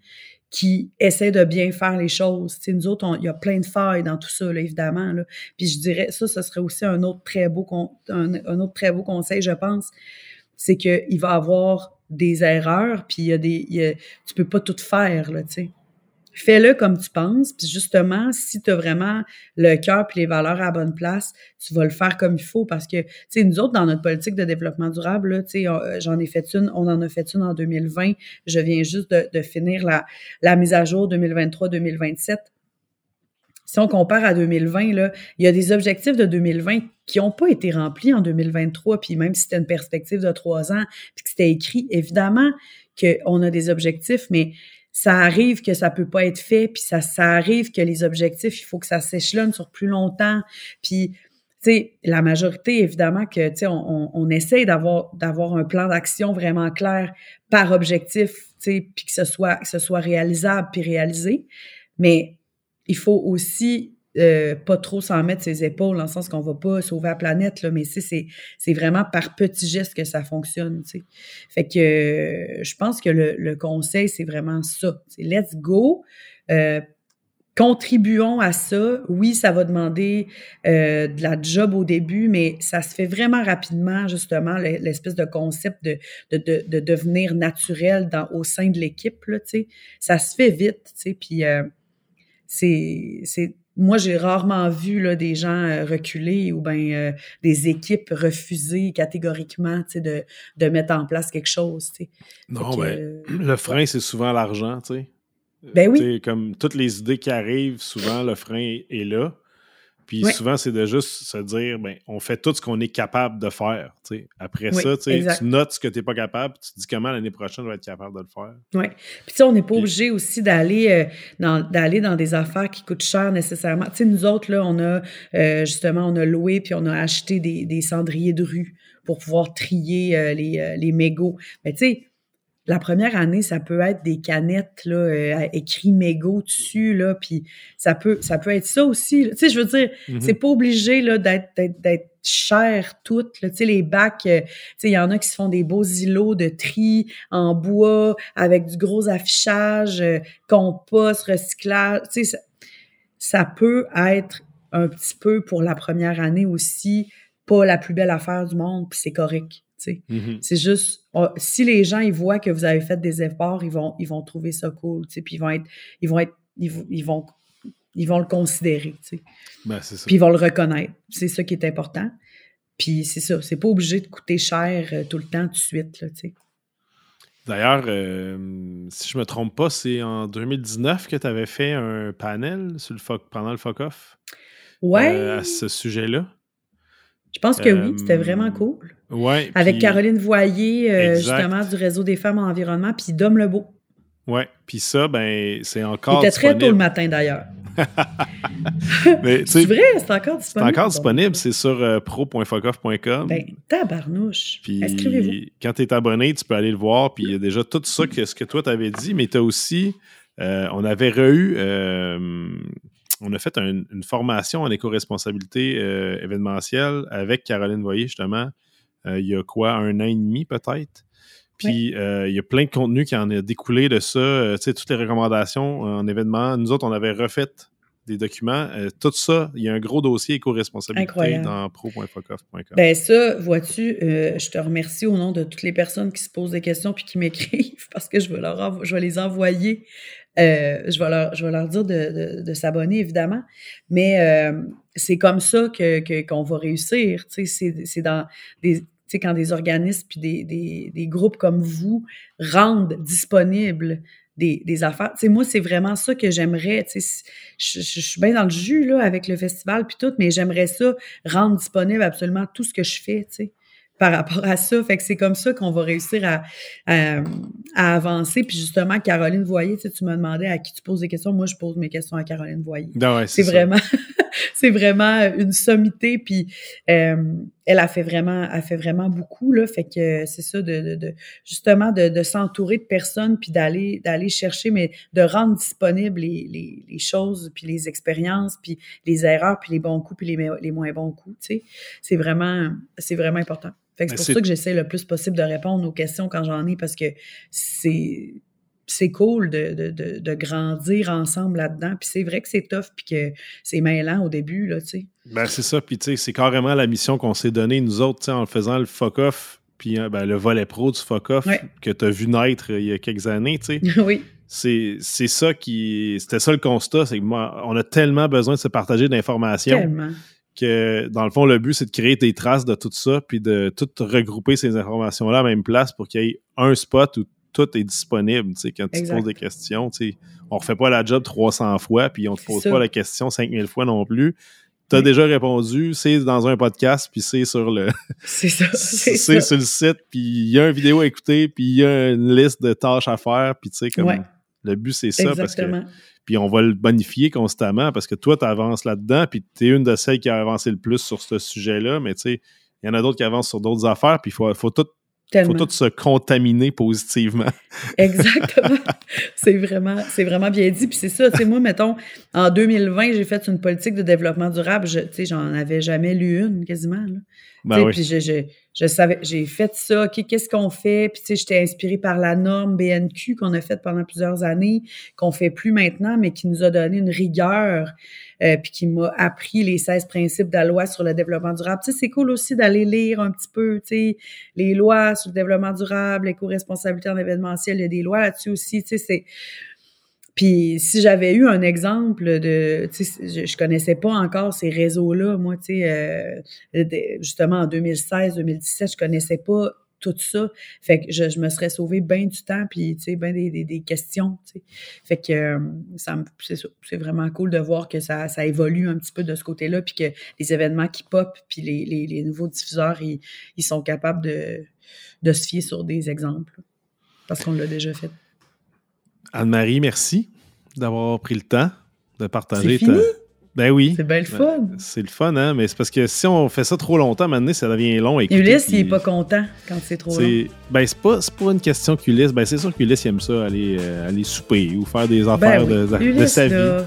[SPEAKER 2] qui essaie de bien faire les choses. T'sais, nous autres, il y a plein de failles dans tout ça, là, évidemment. Là. Puis je dirais, ça, ce serait aussi un autre très beau, un, un autre très beau conseil, je pense, c'est qu'il va y avoir des erreurs, puis il y a des, tu peux pas tout faire, là, tu sais fais-le comme tu penses. Puis justement, si tu as vraiment le cœur et les valeurs à la bonne place, tu vas le faire comme il faut parce que, tu sais, nous autres, dans notre politique de développement durable, tu sais, euh, j'en ai fait une, on en a fait une en 2020. Je viens juste de, finir la, mise à jour 2023-2027 si on compare à 2020, là, il y a des objectifs de 2020 qui n'ont pas été remplis en 2023, puis même si c'était une perspective de trois ans, puis que c'était écrit, évidemment qu'on a des objectifs, mais ça arrive que ça peut pas être fait, puis ça, ça arrive que les objectifs, il faut que ça s'échelonne sur plus longtemps. Puis, sais, la majorité, évidemment, que, tu sais, on, on, essaye d'avoir, d'avoir un plan d'action vraiment clair par objectif, tu sais, puis que ce soit, que ce soit réalisable puis réalisé. Mais il faut aussi euh, pas trop s'en mettre ses épaules, dans le sens qu'on va pas sauver la planète, là, mais c'est, c'est vraiment par petits gestes que ça fonctionne. Fait que euh, je pense que le, le conseil, c'est vraiment ça. Let's go. Euh, contribuons à ça. Oui, ça va demander de la job au début, mais ça se fait vraiment rapidement, justement, l'espèce de concept de, de, de, de, devenir naturel dans, au sein de l'équipe. Ça se fait vite, puis c'est moi, j'ai rarement vu là, des gens euh, reculer ou ben euh, des équipes refuser catégoriquement de, de mettre en place quelque chose.
[SPEAKER 1] Non, ben, le frein, c'est souvent l'argent.
[SPEAKER 2] Ben oui.
[SPEAKER 1] Comme toutes les idées qui arrivent, souvent, le frein est là. Puis souvent, c'est de juste se dire, ben, on fait tout ce qu'on est capable de faire. Après ça, tu notes ce que tu n'es pas capable, tu te dis comment l'année prochaine je vais être capable de le faire.
[SPEAKER 2] Oui. Puis on n'est pas obligé aussi d'aller euh, dans, d'aller dans des affaires qui coûtent cher nécessairement. sais, nous autres, là, on a euh, justement, on a loué puis on a acheté des, des cendriers de rue pour pouvoir trier euh, les, les mégots. Mais tu sais, la première année, ça peut être des canettes là, euh, écrit mégot dessus, là, puis ça peut, ça peut être ça aussi. Tu sais, je veux dire, mm-hmm. c'est pas obligé là, d'être, d'être, cher toutes. Tu sais, les bacs, euh, tu sais, il y en a qui se font des beaux îlots de tri en bois avec du gros affichage, euh, compost, recyclage. Tu sais, ça, ça peut être un petit peu pour la première année aussi pas la plus belle affaire du monde, puis c'est correct. Mm-hmm. C'est juste, si les gens ils voient que vous avez fait des efforts, ils vont, ils vont trouver ça cool, puis ils vont être, ils vont être, ils, vont, ils vont le considérer,
[SPEAKER 1] ben,
[SPEAKER 2] Puis ils vont le reconnaître. C'est ça qui est important. Puis c'est ça, c'est pas obligé de coûter cher euh, tout le temps, tout de suite,
[SPEAKER 1] D'ailleurs, euh, si je me trompe pas, c'est en 2019 que tu avais fait un panel sur le pendant le.
[SPEAKER 2] Ouais.
[SPEAKER 1] Euh, à ce sujet-là?
[SPEAKER 2] Je pense que oui, c'était vraiment euh, cool.
[SPEAKER 1] Ouais,
[SPEAKER 2] Avec Caroline Voyer, euh, justement, du réseau des femmes en environnement, puis Dom Lebeau.
[SPEAKER 1] Oui, puis ça, ben, c'est encore.
[SPEAKER 2] Il était très tôt le matin d'ailleurs. c'est vrai, c'est encore disponible.
[SPEAKER 1] C'est encore disponible, c'est sur euh, pro.focoff.com.
[SPEAKER 2] Ben, tabarnouche.
[SPEAKER 1] Puis quand tu es abonné, tu peux aller le voir, puis il y a déjà tout ça que ce que toi t'avais dit, mais tu as aussi. on avait re-eu on a fait une formation en éco-responsabilité euh, événementielle avec Caroline Voyer, justement, euh, il y a quoi, un an et demi peut-être. Puis euh, il y a plein de contenu qui en a découlé de ça. tu sais, toutes les recommandations en événement. Nous autres, on avait refait des documents. tout ça, il y a un gros dossier éco-responsabilité dans pro.focoff.com.
[SPEAKER 2] Ben ça, vois-tu, je te remercie au nom de toutes les personnes qui se posent des questions puis qui m'écrivent parce que je vais, leur je vais les envoyer euh, je, vais leur, je vais leur dire de, de, s'abonner, évidemment. Mais euh, c'est comme ça que, qu'on va réussir. C'est, dans des, quand des organismes puis des, des, des, groupes comme vous rendent disponibles des, des affaires. moi, c'est vraiment ça que j'aimerais. Je, je, suis bien dans le jus là, avec le festival puis tout, mais j'aimerais ça rendre disponible absolument tout ce que je fais. Par rapport à ça. Fait que c'est comme ça qu'on va réussir à, à, avancer. Puis justement, Caroline Voyer, tu, sais, tu me demandais à qui tu poses des questions. Moi, je pose mes questions à Caroline Voyer.
[SPEAKER 1] Ben
[SPEAKER 2] c'est vraiment, c'est vraiment une sommité. Puis euh, elle a fait vraiment, a fait vraiment beaucoup là. Fait que c'est ça de, de, justement de, de s'entourer de personnes puis d'aller d'aller chercher, mais de rendre disponibles les, les, les, choses puis les expériences puis les erreurs puis les bons coups puis les, les moins bons coups. Tu sais, c'est vraiment, c'est vraiment important c'est pour ça que j'essaie le plus possible de répondre aux questions quand j'en ai parce que c'est c'est cool de, de, de, grandir ensemble là-dedans. Puis c'est vrai que c'est tough puis que c'est mêlant au début, là, tu sais.
[SPEAKER 1] Ben, c'est ça. Puis, tu sais, c'est carrément la mission qu'on s'est donnée, nous autres, tu sais, en faisant le fuck-off, puis hein, ben, le volet pro du fuck-off que tu as vu naître euh, il y a quelques années, tu
[SPEAKER 2] sais. oui.
[SPEAKER 1] C'est ça qui... C'était ça le constat, c'est que moi, on a tellement besoin de se partager d'informations.
[SPEAKER 2] Tellement
[SPEAKER 1] que dans le fond, le but, c'est de créer des traces de tout ça, puis de tout regrouper ces informations-là à la même place pour qu'il y ait un spot où tout est disponible. Tu sais, quand tu te poses des questions, tu sais, on refait pas la job 300 fois, puis on te pose pas la question 5000 fois non plus. Tu as déjà répondu, c'est dans un podcast, puis c'est sur le.
[SPEAKER 2] C'est ça.
[SPEAKER 1] C'est sur le site, puis il y a une vidéo à écouter, puis il y a une liste de tâches à faire, puis tu sais, comme. Le but, c'est ça. Parce que,
[SPEAKER 2] Exactement.
[SPEAKER 1] Puis on va le bonifier constamment parce que toi, tu avances là-dedans, puis tu es une de celles qui a avancé le plus sur ce sujet-là, mais tu sais, il y en a d'autres qui avancent sur d'autres affaires, puis il faut, faut tout faut
[SPEAKER 2] Tellement.
[SPEAKER 1] tout se contaminer positivement.
[SPEAKER 2] Exactement. c'est vraiment, c'est vraiment bien dit. Puis c'est ça, tu sais, moi, mettons, en 2020, j'ai fait une politique de développement durable. Je, tu sais, j'en avais jamais lu une, quasiment. Là.
[SPEAKER 1] Ben oui.
[SPEAKER 2] Puis je, je, je savais, j'ai fait ça, OK, qu'est-ce qu'on fait? Puis tu sais, j'étais inspirée par la norme BNQ qu'on a faite pendant plusieurs années, qu'on fait plus maintenant, mais qui nous a donné une rigueur, euh, puis qui m'a appris les 16 principes de la loi sur le développement durable. Tu sais, c'est cool aussi d'aller lire un petit peu, tu sais, les lois sur le développement durable, l'éco-responsabilité en événementiel, il y a des lois là-dessus aussi, tu sais, c'est... Puis si j'avais eu un exemple de, tu sais, je, je connaissais pas encore ces réseaux-là, moi, tu sais, euh, justement en 2016, 2017, je connaissais pas tout ça. Fait que je, me serais sauvé bien du temps, puis tu sais, bien des, des, questions, tu sais. Fait que euh, c'est vraiment cool de voir que ça, ça évolue un petit peu de ce côté-là, puis que les événements qui pop, puis les, les, les nouveaux diffuseurs, ils, ils sont capables de, de se fier sur des exemples, parce qu'on l'a déjà fait.
[SPEAKER 1] Anne-Marie, merci d'avoir pris le temps de partager.
[SPEAKER 2] C'est fini?
[SPEAKER 1] Ben oui.
[SPEAKER 2] C'est bien le fun.
[SPEAKER 1] C'est le fun, hein? Mais c'est parce que si on fait ça trop longtemps, maintenant, ça devient long. écouter,
[SPEAKER 2] Ulysse, il est pas content quand c'est trop long.
[SPEAKER 1] c'est ben, c'est pas, pas une question qu'Ulysse. Ben, c'est sûr qu'Ulysse aime ça, aller, euh, aller souper ou faire des affaires
[SPEAKER 2] Ben oui.
[SPEAKER 1] de, de
[SPEAKER 2] Ulysse,
[SPEAKER 1] sa vie.
[SPEAKER 2] là,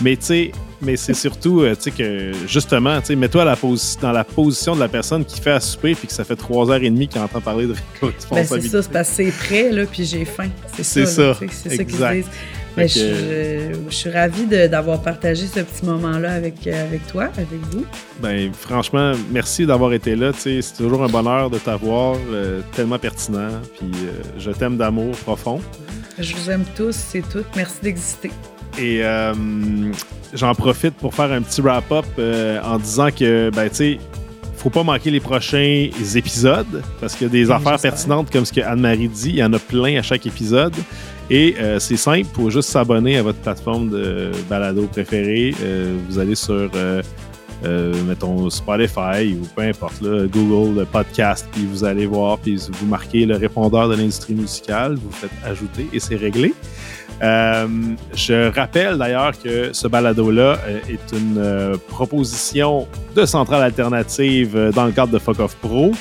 [SPEAKER 1] Mais tu sais, mais c'est surtout, euh, tu sais, que justement, tu sais, mets-toi la dans la position de la personne qui fait à souper puis que ça fait trois heures et demie qu'il entend parler de
[SPEAKER 2] ben c'est
[SPEAKER 1] responsabilité.
[SPEAKER 2] ça, c'est parce que c'est prêt, là, puis j'ai faim. C'est ça.
[SPEAKER 1] C'est ça,
[SPEAKER 2] C'est qu'ils disent. Mais je,
[SPEAKER 1] que-
[SPEAKER 2] je- je suis ravie d'avoir partagé ce petit moment-là avec, euh, avec toi, avec vous.
[SPEAKER 1] Ben, franchement, merci d'avoir été là. tu sais, C'est toujours un bonheur de t'avoir, euh, tellement pertinent. Puis euh, je t'aime d'amour profond.
[SPEAKER 2] Je vous aime tous, c'est tout. Merci d'exister.
[SPEAKER 1] Et euh, j'en profite pour faire un petit wrap-up euh, en disant que, ben, tu sais, faut pas manquer les prochains épisodes parce qu'il y a des
[SPEAKER 2] Oui,
[SPEAKER 1] affaires pertinentes comme ce que Anne-Marie dit. Il y en a plein à chaque épisode. Et euh, c'est simple, il faut juste s'abonner à votre plateforme de balado préférée. Vous allez sur, euh, mettons, Spotify ou peu importe, là, Google le podcast, puis vous allez voir, puis vous marquez le répondeur de l'industrie musicale, vous faites ajouter et c'est réglé. Euh, je rappelle d'ailleurs que ce balado-là euh, est une euh, proposition de centrale alternative dans le cadre de Fuck Pro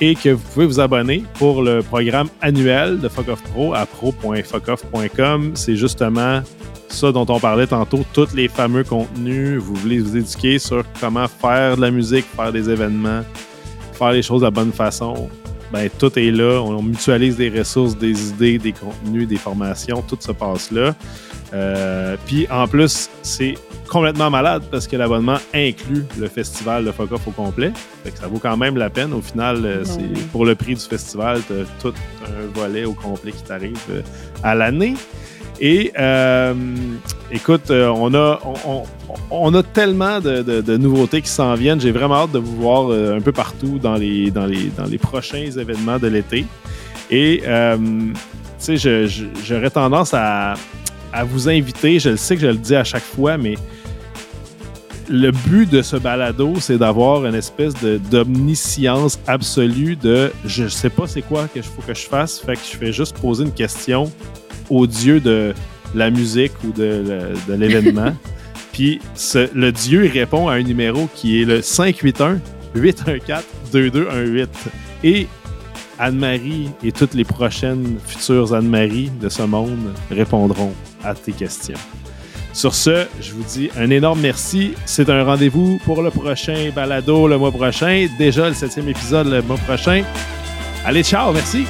[SPEAKER 1] et que vous pouvez vous abonner pour le programme annuel de Fuck Pro à pro.fuckoff.com. C'est justement ça dont on parlait tantôt, tous les fameux contenus. Vous voulez vous éduquer sur comment faire de la musique, faire des événements, faire les choses de la bonne façon ben, tout est là. On mutualise des ressources, des idées, des contenus, des formations. Tout se passe là. Euh, Puis en plus, c'est complètement malade parce que l'abonnement inclut le festival de Fuck Off au complet. Fait que ça vaut quand même la peine. Au final, euh,
[SPEAKER 2] Non,
[SPEAKER 1] c'est pour le prix du festival, tu tout un volet au complet qui t'arrive euh, à l'année. Et euh, écoute, euh, on, a, on, a tellement de, nouveautés qui s'en viennent. J'ai vraiment hâte de vous voir euh, un peu partout dans les, dans les, dans les prochains événements de l'été. Et tu sais, j'aurais tendance à, à vous inviter. Je le sais que je le dis à chaque fois, mais le but de ce balado, c'est d'avoir une espèce d'omniscience absolue de je sais pas c'est quoi que faut que je fasse, fait que je fais juste poser une question au dieu de la musique ou de, l'événement. Puis ce- le dieu répond à un numéro qui est le 581 814 2218 et Anne-Marie et toutes les prochaines futures Anne-Marie de ce monde répondront à tes questions. Sur ce, je vous dis un énorme merci. C'est un rendez-vous pour le prochain balado le mois prochain. Déjà le septième épisode le mois prochain. Allez, ciao, merci.